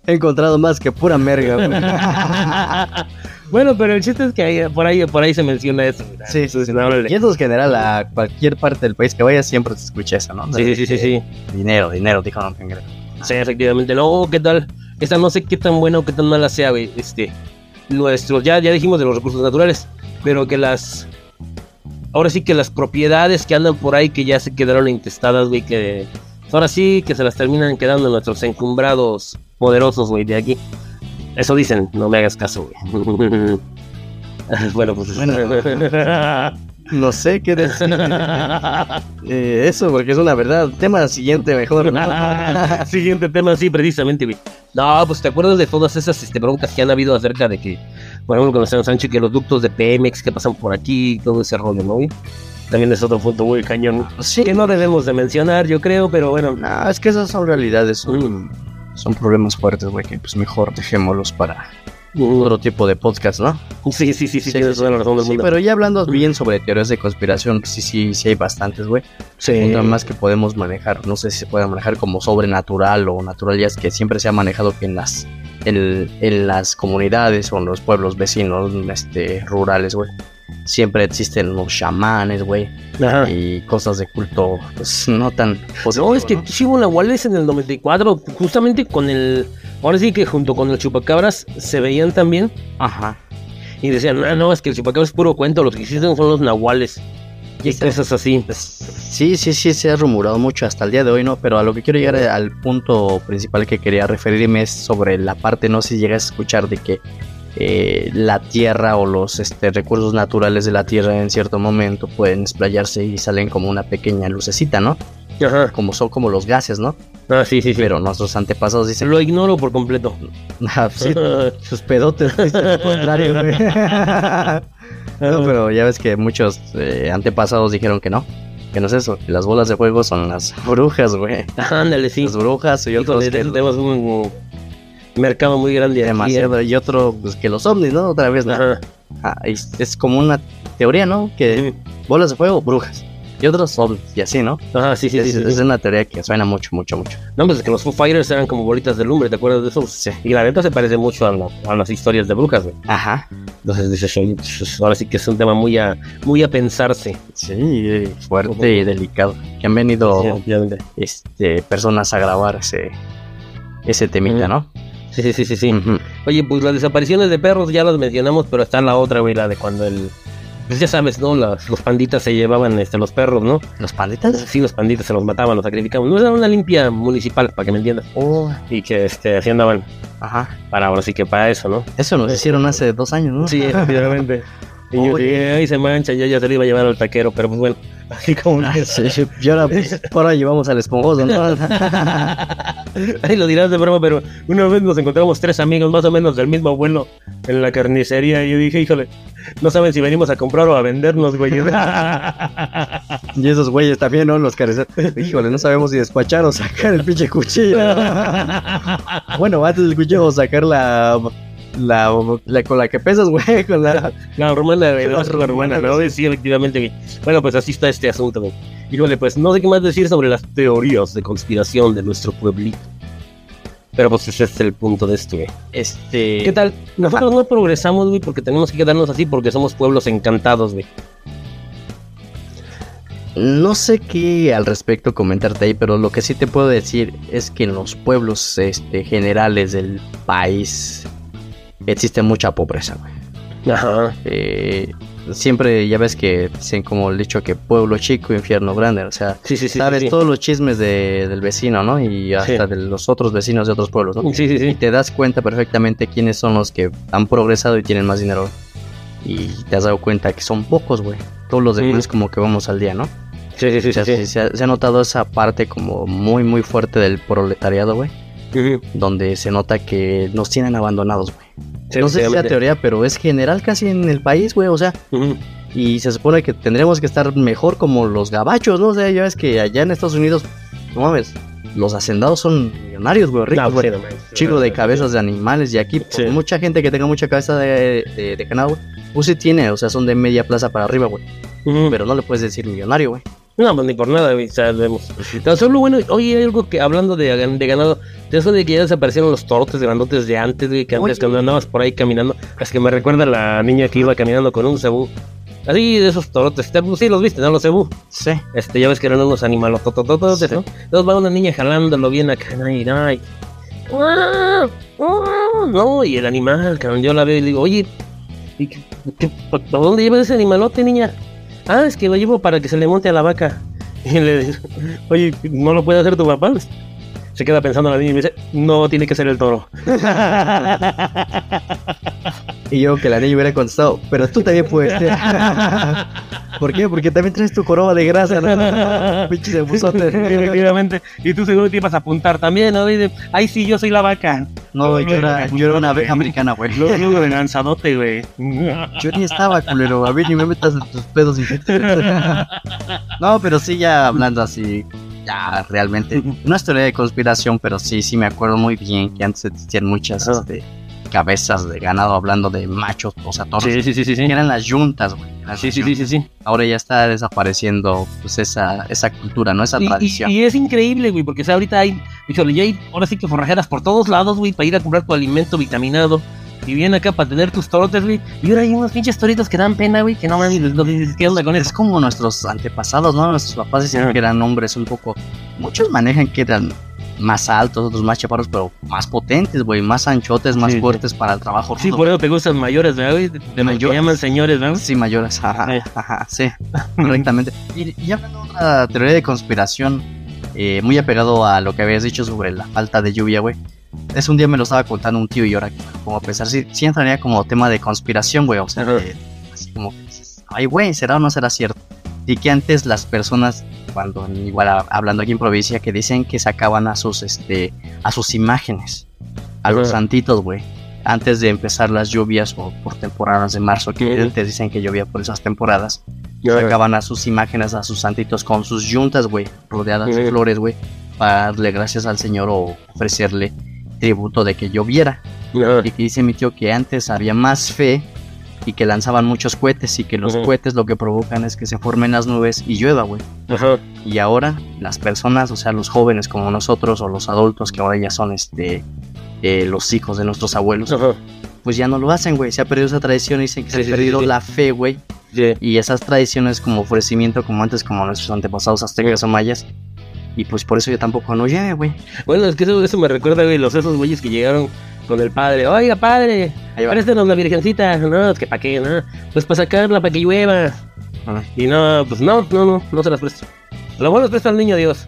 he encontrado más que pura merga, güey. bueno, pero el chiste es que ahí- por ahí por ahí se menciona eso. Sí, sí, sí. No. Y eso es general a cualquier parte del país que vayas, siempre se escucha eso, ¿no? Sí, sí, sí, sí, sí. Dinero, dinero, dijo Don Cangrejo. Sí, efectivamente. Luego, ¿qué tal? Esta no sé qué tan buena o qué tan mala sea, güey. Este, nuestros, ya, ya dijimos de los recursos naturales, pero que las, ahora sí que las propiedades que andan por ahí que ya se quedaron intestadas, güey, que ahora sí que se las terminan quedando nuestros encumbrados poderosos, güey, de aquí. Eso dicen, no me hagas caso, güey. bueno, pues... No sé qué decir. Eh, eso, porque es una verdad. Tema siguiente, mejor. Siguiente tema, sí, precisamente, güey. No, pues te acuerdas de todas esas este, broncas que han habido acerca de que, por ejemplo, con señor Sánchez, que los ductos de Pemex que pasan por aquí, todo ese rollo, ¿no? También es otro punto muy cañón. Sí. Que no debemos de mencionar, yo creo, pero bueno. No, es que esas son realidades, son, son problemas fuertes, güey, que pues mejor dejémoslos para otro tipo de podcast, ¿no? Sí, sí, sí, sí, Sí, tienes sí, toda la razón del Sí, mundo. pero ya hablando bien sobre teorías de conspiración, sí, sí, sí hay bastantes, güey. Sí. Una más que podemos manejar, no sé si se puede manejar como sobrenatural o natural, ya es que siempre se ha manejado que en las, en, en las comunidades o en los pueblos vecinos, este, rurales, güey. Siempre existen los chamanes, güey, Ajá. y cosas de culto, pues no tan No, es que Chivo Nahuales en el 94, justamente con el. Ahora sí que junto con el Chupacabras se veían también Ajá. y decían, no, no, es que el Chupacabras es puro cuento, los que existen son los Nahuales. Y cosas así. Sí, sí, sí, se ha rumorado mucho hasta el día de hoy, ¿no? Pero a lo que quiero llegar al punto principal que quería referirme es sobre la parte, no sé si llegas a escuchar de que eh, la tierra o los este, recursos naturales de la tierra en cierto momento pueden explayarse y salen como una pequeña lucecita, ¿no? Ajá. Como son como los gases, ¿no? Ah, sí, sí, sí. Pero nuestros antepasados dicen, Lo ignoro por completo. "Ah, sí, sus pedotes, lo contrario, güey". No, pero ya ves que muchos eh, antepasados dijeron que no, que no es eso, que las bolas de fuego son las brujas, güey. Ándale, sí. Las brujas y otros Híjole, que tenemos un mercado muy grande. aquí, demasiado, y otro pues que los ovnis, ¿no? Otra vez, ¿eh? ¿no? Ah, es, es como una teoría, ¿no? Que bolas de fuego, brujas. Y otros ovnis, y así, ¿no? Ajá, sí, sí, es, sí. sí, es una teoría que suena mucho, mucho, mucho. No, pues es que los Foo Fighters eran como bolitas de lumbre, ¿te acuerdas de eso? Sí. Y la neta se parece mucho a, la- a las historias de brujas, güey. Ajá. Entonces dices, "Oye, pues, ahora sí que es un tema muy a, muy a pensarse. Sí, eh, fuerte y delicado. Que han venido Sí, este, personas a grabar ese, ese temita. ¿no? Sí, sí, sí, sí, sí. Oye, pues las desapariciones de perros ya las mencionamos, pero está la otra, güey, la de cuando el... Pues ya sabes, ¿no? Las- los panditas se llevaban este, los perros, ¿no? ¿Los panditas? Sí, los panditas se los mataban, los sacrificaban. No era una limpia municipal, para que me entiendas. Oh, Y que este, así andaban ajá. para ahora sí que para eso, ¿no? Eso nos hicieron hace dos años, ¿no? Sí, efectivamente. Y yo ay, se mancha, ya, ya se le iba a llevar al taquero, pero pues bueno, así como... Ah, sí, y ahora, pues, ahora llevamos al esponjoso, ¿no? Ahí lo dirás de broma, pero una vez nos encontramos tres amigos más o menos del mismo vuelo en la carnicería y yo dije, híjole, no saben si venimos a comprar o a vendernos, güey. Y esos güeyes también, ¿no? Los carecer. Híjole, no sabemos si despachar o sacar el pinche cuchillo. Bueno, antes del cuchillo sacar la, la, la con la que pesas, güey, con la... La güey, no, la rumana, ¿no? Sí, efectivamente, güey. Bueno, pues así está este asunto, güey. Híjole, pues no sé qué más decir sobre las teorías de conspiración de nuestro pueblito. Pero pues ese es el punto de esto, güey. Este... ¿Qué tal? Nosotros no progresamos, güey, porque tenemos que quedarnos así porque somos pueblos encantados, güey. No sé qué al respecto comentarte ahí, pero lo que sí te puedo decir es que en los pueblos este, generales del país existe mucha pobreza, güey. Ajá. Eh, siempre ya ves que dicen como el dicho que pueblo chico, infierno grande. O sea, Sí, sí, sí. sabes todos los chismes de- del vecino, ¿no? Y hasta de los otros vecinos de otros pueblos, ¿no? Sí, sí, Y te das cuenta perfectamente quiénes son los que han progresado y tienen más dinero. Y te has dado cuenta que son pocos, güey. Todos los demás Mm. como que vamos al día, ¿no? Sí, sí, sí, O sea, sí, se, se ha, se ha notado esa parte como muy, muy fuerte del proletariado, güey. Donde se nota que nos tienen abandonados, güey. No sé si sea teoría, pero es general casi en el país, güey. O sea, y se supone que tendremos que estar mejor como los gabachos, ¿no? O sea, ya ves que allá en Estados Unidos, no mames, los hacendados son millonarios, güey, ricos, No, güey. sí, no mames. Chico de cabezas de animales y aquí pues, mucha gente que tenga mucha cabeza de, de, de ganado, pues sí tiene, o sea, son de media plaza para arriba, güey. Pero no le puedes decir millonario, güey. No, pues ni por nada, güey. O sea, vemos. Tan solo bueno, oye, hay algo que hablando de, de ganado, de eso de que ya desaparecieron los torotes grandotes de antes, güey, que antes cuando andabas por ahí caminando, es que me recuerda a la niña que iba caminando con un cebú. Así de esos torotes, te- sí los viste, ¿no? Los cebú. Sí. Este, ya ves que eran unos animales tototototes, Sí. ¿no? Entonces va una niña jalándolo bien acá, ay, ay. No, y el animal, cabrón, yo la veo y le digo, oye, ¿y qué, qué- ¿para dónde llevas ese animalote, niña? Ah, es que lo llevo para que se le monte a la vaca. Y le digo, oye, ¿no lo puede hacer tu papá? Se queda pensando la niña y me dice, no, tiene que ser el toro. Y yo que la niña hubiera contestado, pero tú también puedes ser. ¿Por qué? Porque también traes tu coroba de grasa, ¿no? Pinche de. Efectivamente. Y tú seguro te ibas a apuntar también, ¿no? Y de, Ay, sí, yo soy la vaca. No, yo era, yo era una abeja americana, güey. Luego, de lanzadote, güey. Yo ni estaba, culero. A mí ni me metas en tus pedos. infectos. no, pero sí, ya hablando así, ya realmente. No es teoría de conspiración, pero sí, sí me acuerdo muy bien que antes existían muchas este, cabezas de ganado hablando de machos, o sea, toros. Sí, sí, sí, sí. Que eran las yuntas, güey. Sí, sí, sí, sí, sí. Ahora ya está desapareciendo pues esa, esa cultura, ¿no? Esa Y, tradición. y- y es increíble, güey, porque o sea, ahorita hay, híjole, ya hay ahora sí que forrajeras por todos lados, güey, para ir a comprar tu alimento vitaminado. Y viene acá para tener tus torotes, güey. Y ahora hay unos pinches toritos que dan pena, güey, que no mames, no ¿qué onda con Es eso? como nuestros antepasados, ¿no? Nuestros papás decían Ajá. que eran hombres un poco... Muchos manejan que eran más altos, otros más chaparros, pero más potentes, güey, más anchotes, más Sí, sí. fuertes para el trabajo. Sí, por eso te gustan mayores, ¿verdad, güey? De Mayores. llaman señores, ¿verdad? Sí, mayores, ajá, Eh. ajá, sí, correctamente. Y, y hablando de otra teoría de conspiración, eh, muy apegado a lo que habías dicho sobre la falta de lluvia, güey. Es un día me lo estaba contando un tío y ahora que a pensar, sí, sí entraría como tema de conspiración, güey, o sea, Ajá. de- así como que dices, ay, güey, ¿será o no será cierto? Y que antes las personas, cuando igual a- hablando aquí en provincia, que dicen que sacaban a sus, este, a sus imágenes, a los santitos, güey, antes de empezar las lluvias o por temporadas de marzo, que antes dicen que llovía por esas temporadas, sacaban a sus imágenes, a sus santitos con sus yuntas, güey, rodeadas de flores, güey, para darle gracias al Señor o ofrecerle tributo de que lloviera. Ajá. Y que dice mi tío que antes había más fe y que lanzaban muchos cohetes y que los cohetes lo que provocan es que se formen las nubes y llueva, güey. Ajá. Y ahora las personas, o sea, los jóvenes como nosotros o los adultos que ahora ya son este eh, los hijos de nuestros abuelos, Ajá. pues ya no lo hacen, güey. Se ha perdido esa tradición y dicen que Sí, se sí, ha perdido sí. la fe, güey. Y esas tradiciones como ofrecimiento, como antes, como nuestros antepasados aztecas o mayas. Y pues por eso yo tampoco no lleve, güey. Bueno, es que eso, eso me recuerda, güey, los esos güeyes que llegaron con el padre. Oiga, padre, préstenos la virgencita. No, es que para qué, no. Pues para sacarla, para que llueva. Ajá. Y no, pues no, no, no, no se las presto. Lo bueno es presta al niño, Dios.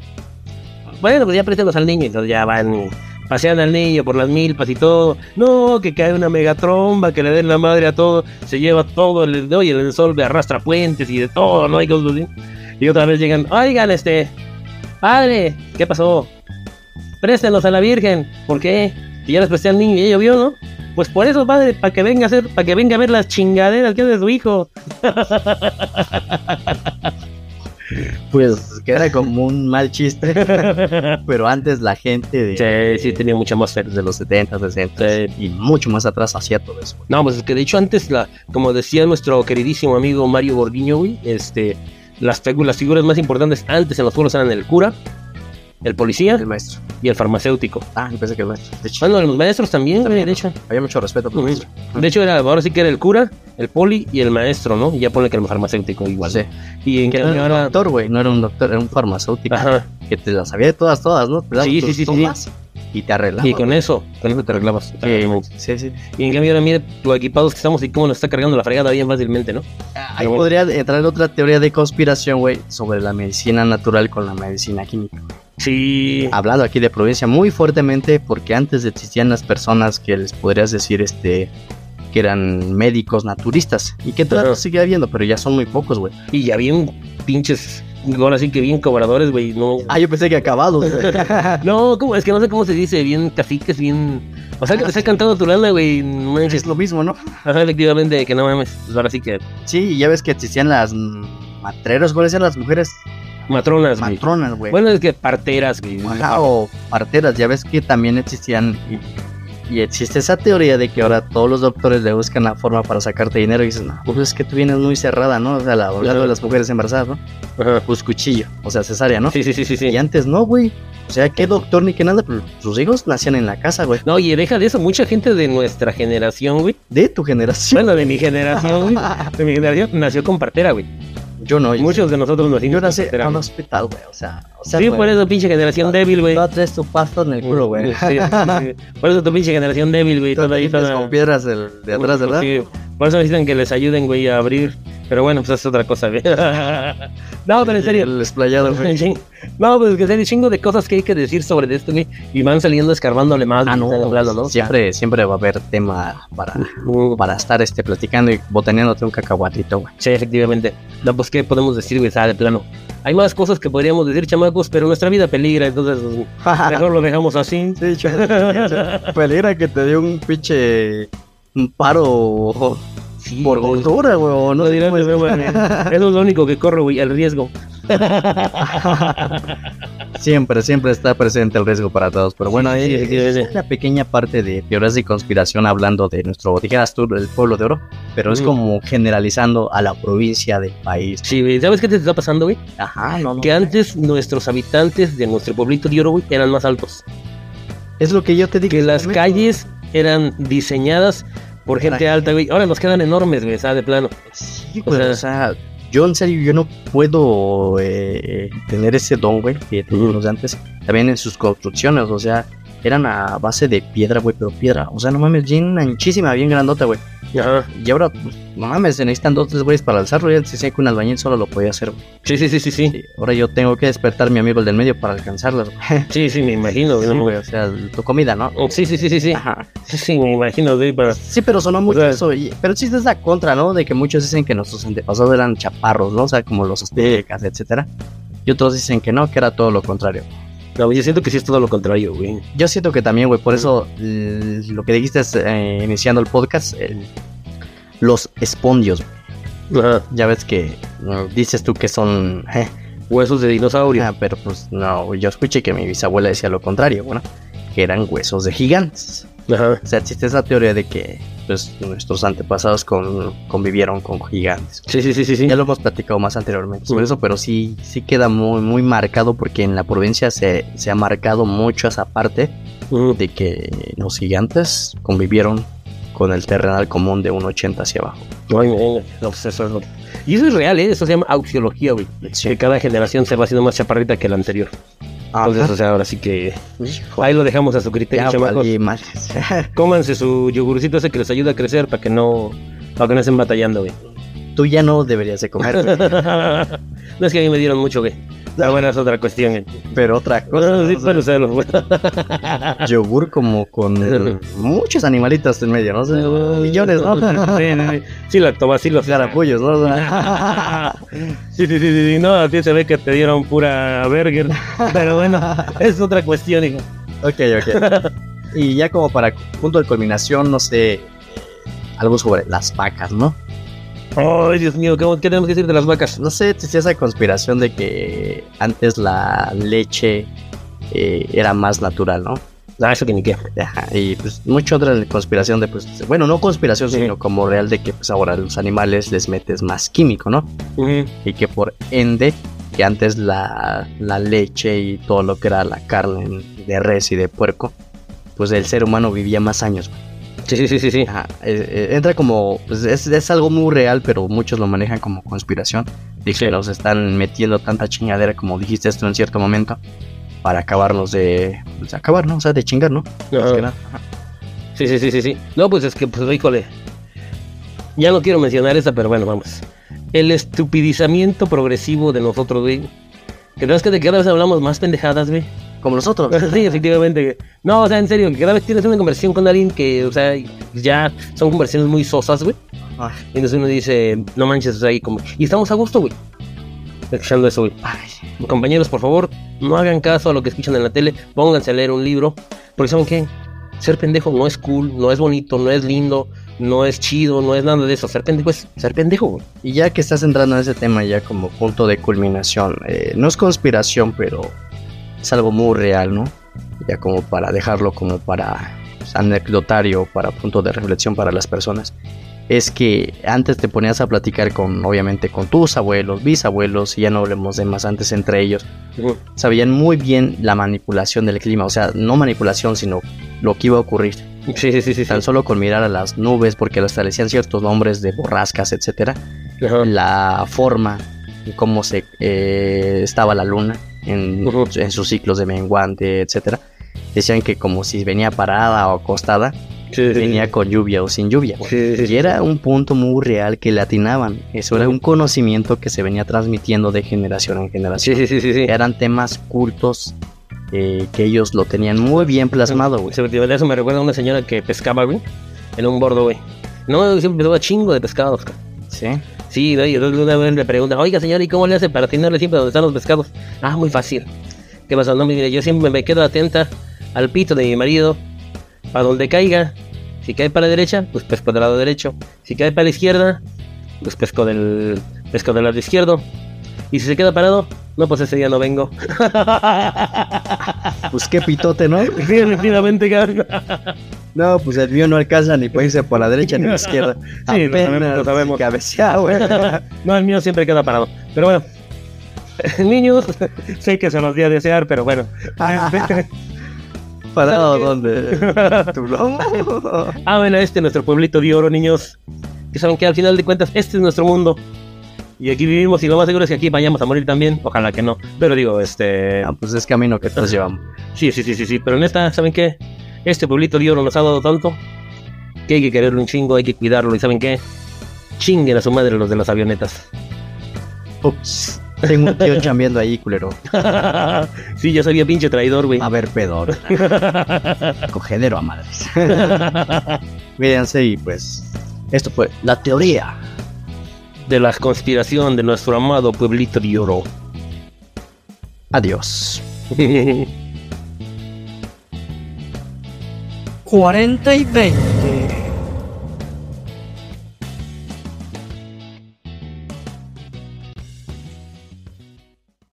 Bueno, pues ya préstenos al niño. Entonces ya van y pasean al niño por las milpas y todo. No, que cae una megatromba, que le den la madre a todo. Se lleva todo, el, oye, el sol me arrastra puentes y de todo, ¿no? Hay cosas así. Y otra vez llegan, oigan, este, padre, ¿qué pasó? Préstenos a la Virgen. ¿Por qué? Y ya les presté al niño y ya llovió, ¿no? Pues por eso, padre, para que venga a hacer, para que venga a ver las chingaderas que hace su hijo. Pues que era como un mal chiste. Pero antes la gente de, Sí, sí, tenía mucha más fe. de los 70, 60 y mucho más atrás hacía todo eso. No, pues es que de hecho antes, la, como decía nuestro queridísimo amigo Mario Borguiño, güey, este, las, figu- las figuras más importantes antes en los pueblos eran el cura, el policía El maestro. y el farmacéutico. Ah, yo pensé que el maestro. De hecho, Bueno, los maestros también, de hecho. había mucho respeto por el maestro. De hecho, era, ahora sí que era el cura, el poli y el maestro, ¿no? Y ya pone que el farmacéutico igual. Sí. Y en Que era un doctor, güey. No era un doctor, era un farmacéutico. Ajá. Que te las sabía de todas, todas, ¿no? Te Sí, sí, sí, sí, y te arregla. Y con eso, con eso te arreglabas. sí, sí. Y en cambio, ahora mira lo equipados que estamos y cómo nos está cargando la fregada bien fácilmente, ¿no? Ahí podría entrar otra teoría de conspiración, güey, sobre la medicina natural con la medicina química. Sí. Hablando aquí de provincia muy fuertemente, porque antes existían las personas que les podrías decir, este, que eran médicos naturistas. Y que todavía sigue habiendo, pero ya son muy pocos, güey. Y ya bien pinches, ahora sí que bien cobradores, güey. No, Ah, yo pensé que acabados. no, ¿cómo? Es que no sé cómo se dice, bien caciques, bien... O sea, que te cantando tu lana, güey. No es lo mismo, ¿no? Ajá, efectivamente, que no mames. Pues ahora sí que Sí, ya ves que existían las matreros, ¿cuáles eran las mujeres? matronas, güey. Matronas, güey. Bueno, es que parteras, güey. Ajá, o parteras, ya ves que también existían y, y existe esa teoría de que ahora todos los doctores le buscan la forma para sacarte dinero y dicen, no, pues es que tú vienes muy cerrada, ¿no? O sea, la, hablando de las mujeres embarazadas, ¿no? Ajá. Pues cuchillo, o sea, cesárea, ¿no? Sí, sí, sí, sí. Y antes no, güey. O sea, qué doctor ni qué nada, pero sus hijos nacían en la casa, güey. No, oye, deja de eso. Mucha gente de nuestra generación, güey. De tu generación. Bueno, de mi generación, güey. De mi generación nació con partera, güey. Yo no, yo, Muchos de nosotros nacimos yo nací en un hospital, güey. O sea, o sea, Sí, güey, por eso pinche generación débil, güey. No traes tu pasta en el culo, güey. Sí, sí. Por eso tu pinche generación débil, güey. Toda ahí, toda... con piedras del- de atrás, ¿verdad? Sí, por eso necesitan que les ayuden, güey, a abrir. Pero bueno, pues es otra cosa, güey. no, pero en serio. El desplayado, güey. No, pues que serio, chingo de cosas que hay que decir sobre esto, güey. Y van saliendo escarbándole más. Ah, no, hablando, ¿no? Siempre, siempre va a haber tema para, para estar este, platicando y botaneándote un cacahuatito, güey. Sí, efectivamente. No, pues, ¿qué podemos decir, güey? Ah, de plano. Hay más cosas que podríamos decir, chamacos, pero nuestra vida peligra, entonces pues, mejor lo dejamos así. Sí, Peligra que te dio un pinche paro Sí, por gordura, güey. o No güey, Eso es lo único que corre, güey, el riesgo. Siempre, siempre está presente el riesgo para todos. Pero bueno, Sí, ahí es una pequeña parte de teorías de conspiración hablando de nuestro, dijeras tú, el pueblo de oro. Pero es Mm. como generalizando a la provincia del país. Sí, güey. ¿Sabes qué te está pasando, güey? Ajá, no, no. Que antes nuestros habitantes de nuestro pueblito de oro, güey, eran más altos. Es lo que yo te digo. Que las calles eran diseñadas por gente alta, güey. Ahora nos quedan enormes, güey, ¿sabes? De plano. Sí, O sea- o sea, yo en serio, yo no puedo eh, tener ese don, güey, que tenían los de antes. También en sus construcciones, o sea, eran a base de piedra, güey, pero piedra. O sea, no mames, bien anchísima, bien grandota, güey. Ajá. Y ahora, pues, no mames, se necesitan dos, tres güeyes para alzarlo. Ya se que un albañil solo lo podía hacer, güey. Sí, sí, sí, sí, sí. Ahora yo tengo que despertar a mi amigo el del medio para alcanzarlo. güey. Sí, sí, me imagino, güey. Sí, güey, o sea, tu comida, ¿no? Sí, sí, sí, sí, sí. Ajá. Sí, sí, me imagino, güey, para... Sí, pero sonó mucho sea- eso. y- pero sí es la contra, ¿no? De que muchos dicen que nuestros antepasados eran chaparros, ¿no? O sea, como los aztecas, etcétera. Y otros dicen que no, que era todo lo contrario. No, yo siento que sí es todo lo contrario, güey. Yo siento que también, güey, por eso lo que dijiste es, eh, iniciando el podcast, el- los espondios. Ajá. Ya ves que no, dices tú que son... eh, Huesos de dinosaurio. ah, pero pues no, yo escuché que mi bisabuela decía lo contrario, bueno, que eran huesos de gigantes. Ajá. O sea, existe esa teoría de que pues, nuestros antepasados con- convivieron con gigantes. Sí, sí, sí, sí, sí. Ya lo hemos platicado más anteriormente sobre eso, pero sí, sí queda muy, muy marcado porque en la provincia se, se ha marcado mucho esa parte Mm. de que los gigantes convivieron con el terrenal común de un 80 hacia abajo. Ay, venga. No, pues eso es lo... Y eso es real, ¿eh? Eso se llama auxiología, güey. Que cada generación se va haciendo más chaparrita que la anterior. Entonces, o sea, ahora sí que... Ahí lo dejamos a su criterio, ya chamacos. Cómanse su yogurcito ese que les ayuda a crecer para que no... Para que no estén batallando, güey. Tú ya no deberías de comer, no es que a mí me dieron mucho, güey. La buena es otra cuestión, pero otra cosa. No, sí, ¿no? pero se los güey. yogur como con muchos animalitos en medio, ¿no? Sea, millones, ¿no? Sí. Sí, lactobacilos. Garapullos, ¿no? Sí, sí, sí, sí, sí. No, a ti se ve que te dieron pura burger. Pero bueno, es otra cuestión, hijo. ok, ok. Y ya como para punto de culminación, no sé, algo sobre las vacas, ¿no? Ay, Dios mío, ¿qué, qué tenemos que decir de las vacas? No sé, existía esa conspiración de que antes la leche eh, era más natural, ¿no? Ah, eso que ni qué. Ajá, y pues mucho otra conspiración de pues, bueno, no conspiración, Sí. sino como real de que pues ahora a los animales les metes más químico, ¿no? Y que por ende que antes la, la leche y todo lo que era la carne de res y de puerco pues el ser humano vivía más años güey. Sí, sí, sí, sí, sí. Ajá, eh, eh, entra como pues es, es algo muy real pero muchos lo manejan como conspiración de que Sí. nos están metiendo tanta chingadera como dijiste esto en cierto momento para acabarnos de, pues, acabar, ¿no? O sea, de chingar, ¿no? Más Ajá. que nada. Ajá. Sí, sí, sí, sí, sí. No, pues es que, pues, híjole. Ya no quiero mencionar esa, pero bueno, vamos. El estupidizamiento progresivo de nosotros, güey. Que sabes que de cada vez hablamos más pendejadas, güey. Como nosotros. Sí, efectivamente. No, o sea, en serio, cada vez tienes una conversación con alguien que, o sea, ya son conversaciones muy sosas, güey. Y entonces uno dice, no manches, o sea, y como. Y estamos a gusto, güey. Escuchando eso, güey. ay, Compañeros, por favor, no hagan caso a lo que escuchan en la tele. Pónganse a leer un libro. Porque ¿saben qué? Ser pendejo no es cool, no es bonito, no es lindo, no es chido, no es nada de eso. Ser pendejo es ser pendejo, güey. Y ya que estás entrando en ese tema ya como punto de culminación, eh, no es conspiración, pero es algo muy real, ¿no? Ya como para dejarlo como para pues, anecdotario, para punto de reflexión para las personas. Es que antes te ponías a platicar con, obviamente, con tus abuelos, bisabuelos, y ya no hablemos de más antes entre ellos, sabían muy bien la manipulación del clima, o sea, no manipulación, sino lo que iba a ocurrir. Sí, sí, sí, sí. Tan solo con mirar a las nubes, porque les establecían ciertos nombres de borrascas, etcétera, Ajá. la forma y cómo se eh, estaba la luna en, sus ciclos de menguante, etcétera. Decían que como si venía parada o acostada, Sí, venía con lluvia o sin lluvia. Sí. Y era un punto muy real que le atinaban. Eso era un conocimiento que se venía transmitiendo de generación en generación. sí. Eran temas cultos eh, que ellos lo tenían muy bien plasmado, güey. Eso me recuerda a una señora que pescaba, güey, en un bordo, güey. No, siempre pescaba chingo de pescados. Sí. Sí, güey, y una vez le preguntan, oiga señor, ¿y cómo le hace para atinarle siempre donde están los pescados? Ah, muy fácil. ¿Qué pasa? No, mire, yo siempre me quedo atenta al pito de mi marido, para donde caiga. Si cae para la derecha, pues pesco del lado derecho. Si cae para la izquierda, pues pesco del, pesco del lado izquierdo. Y si se queda parado, no, pues ese día no vengo. Pues qué pitote, ¿no? sí, efectivamente, cabrón. No, pues el mío no alcanza ni para irse por la derecha ni por la izquierda. Sí, lo sabemos, lo sabemos. cabecea, güey. No, el mío siempre queda parado. Pero bueno, niños, sé que se los di a desear, pero bueno. ¿Parado dónde? ¿Tu lomo? Amen a este nuestro pueblito de oro, niños. Que saben que al final de cuentas, este es nuestro mundo. Y aquí vivimos y lo más seguro es que aquí vayamos a morir también. Ojalá que no. Pero digo, este... Ah, pues es camino que todos llevamos. Sí, sí, sí, sí, sí. Pero neta, ¿saben qué? Este pueblito de oro nos ha dado tanto que hay que quererlo un chingo, hay que cuidarlo. ¿Y saben qué? Chinguen a su madre los de las avionetas. Ups. Tengo un tío chambeando ahí, culero. sí, ya sabía pinche traidor, güey. A ver, pedor. Cogedero a madres. Cuídense y pues. Esto fue la teoría. de la conspiración de nuestro amado pueblito de oro. Adiós. 40 y 20.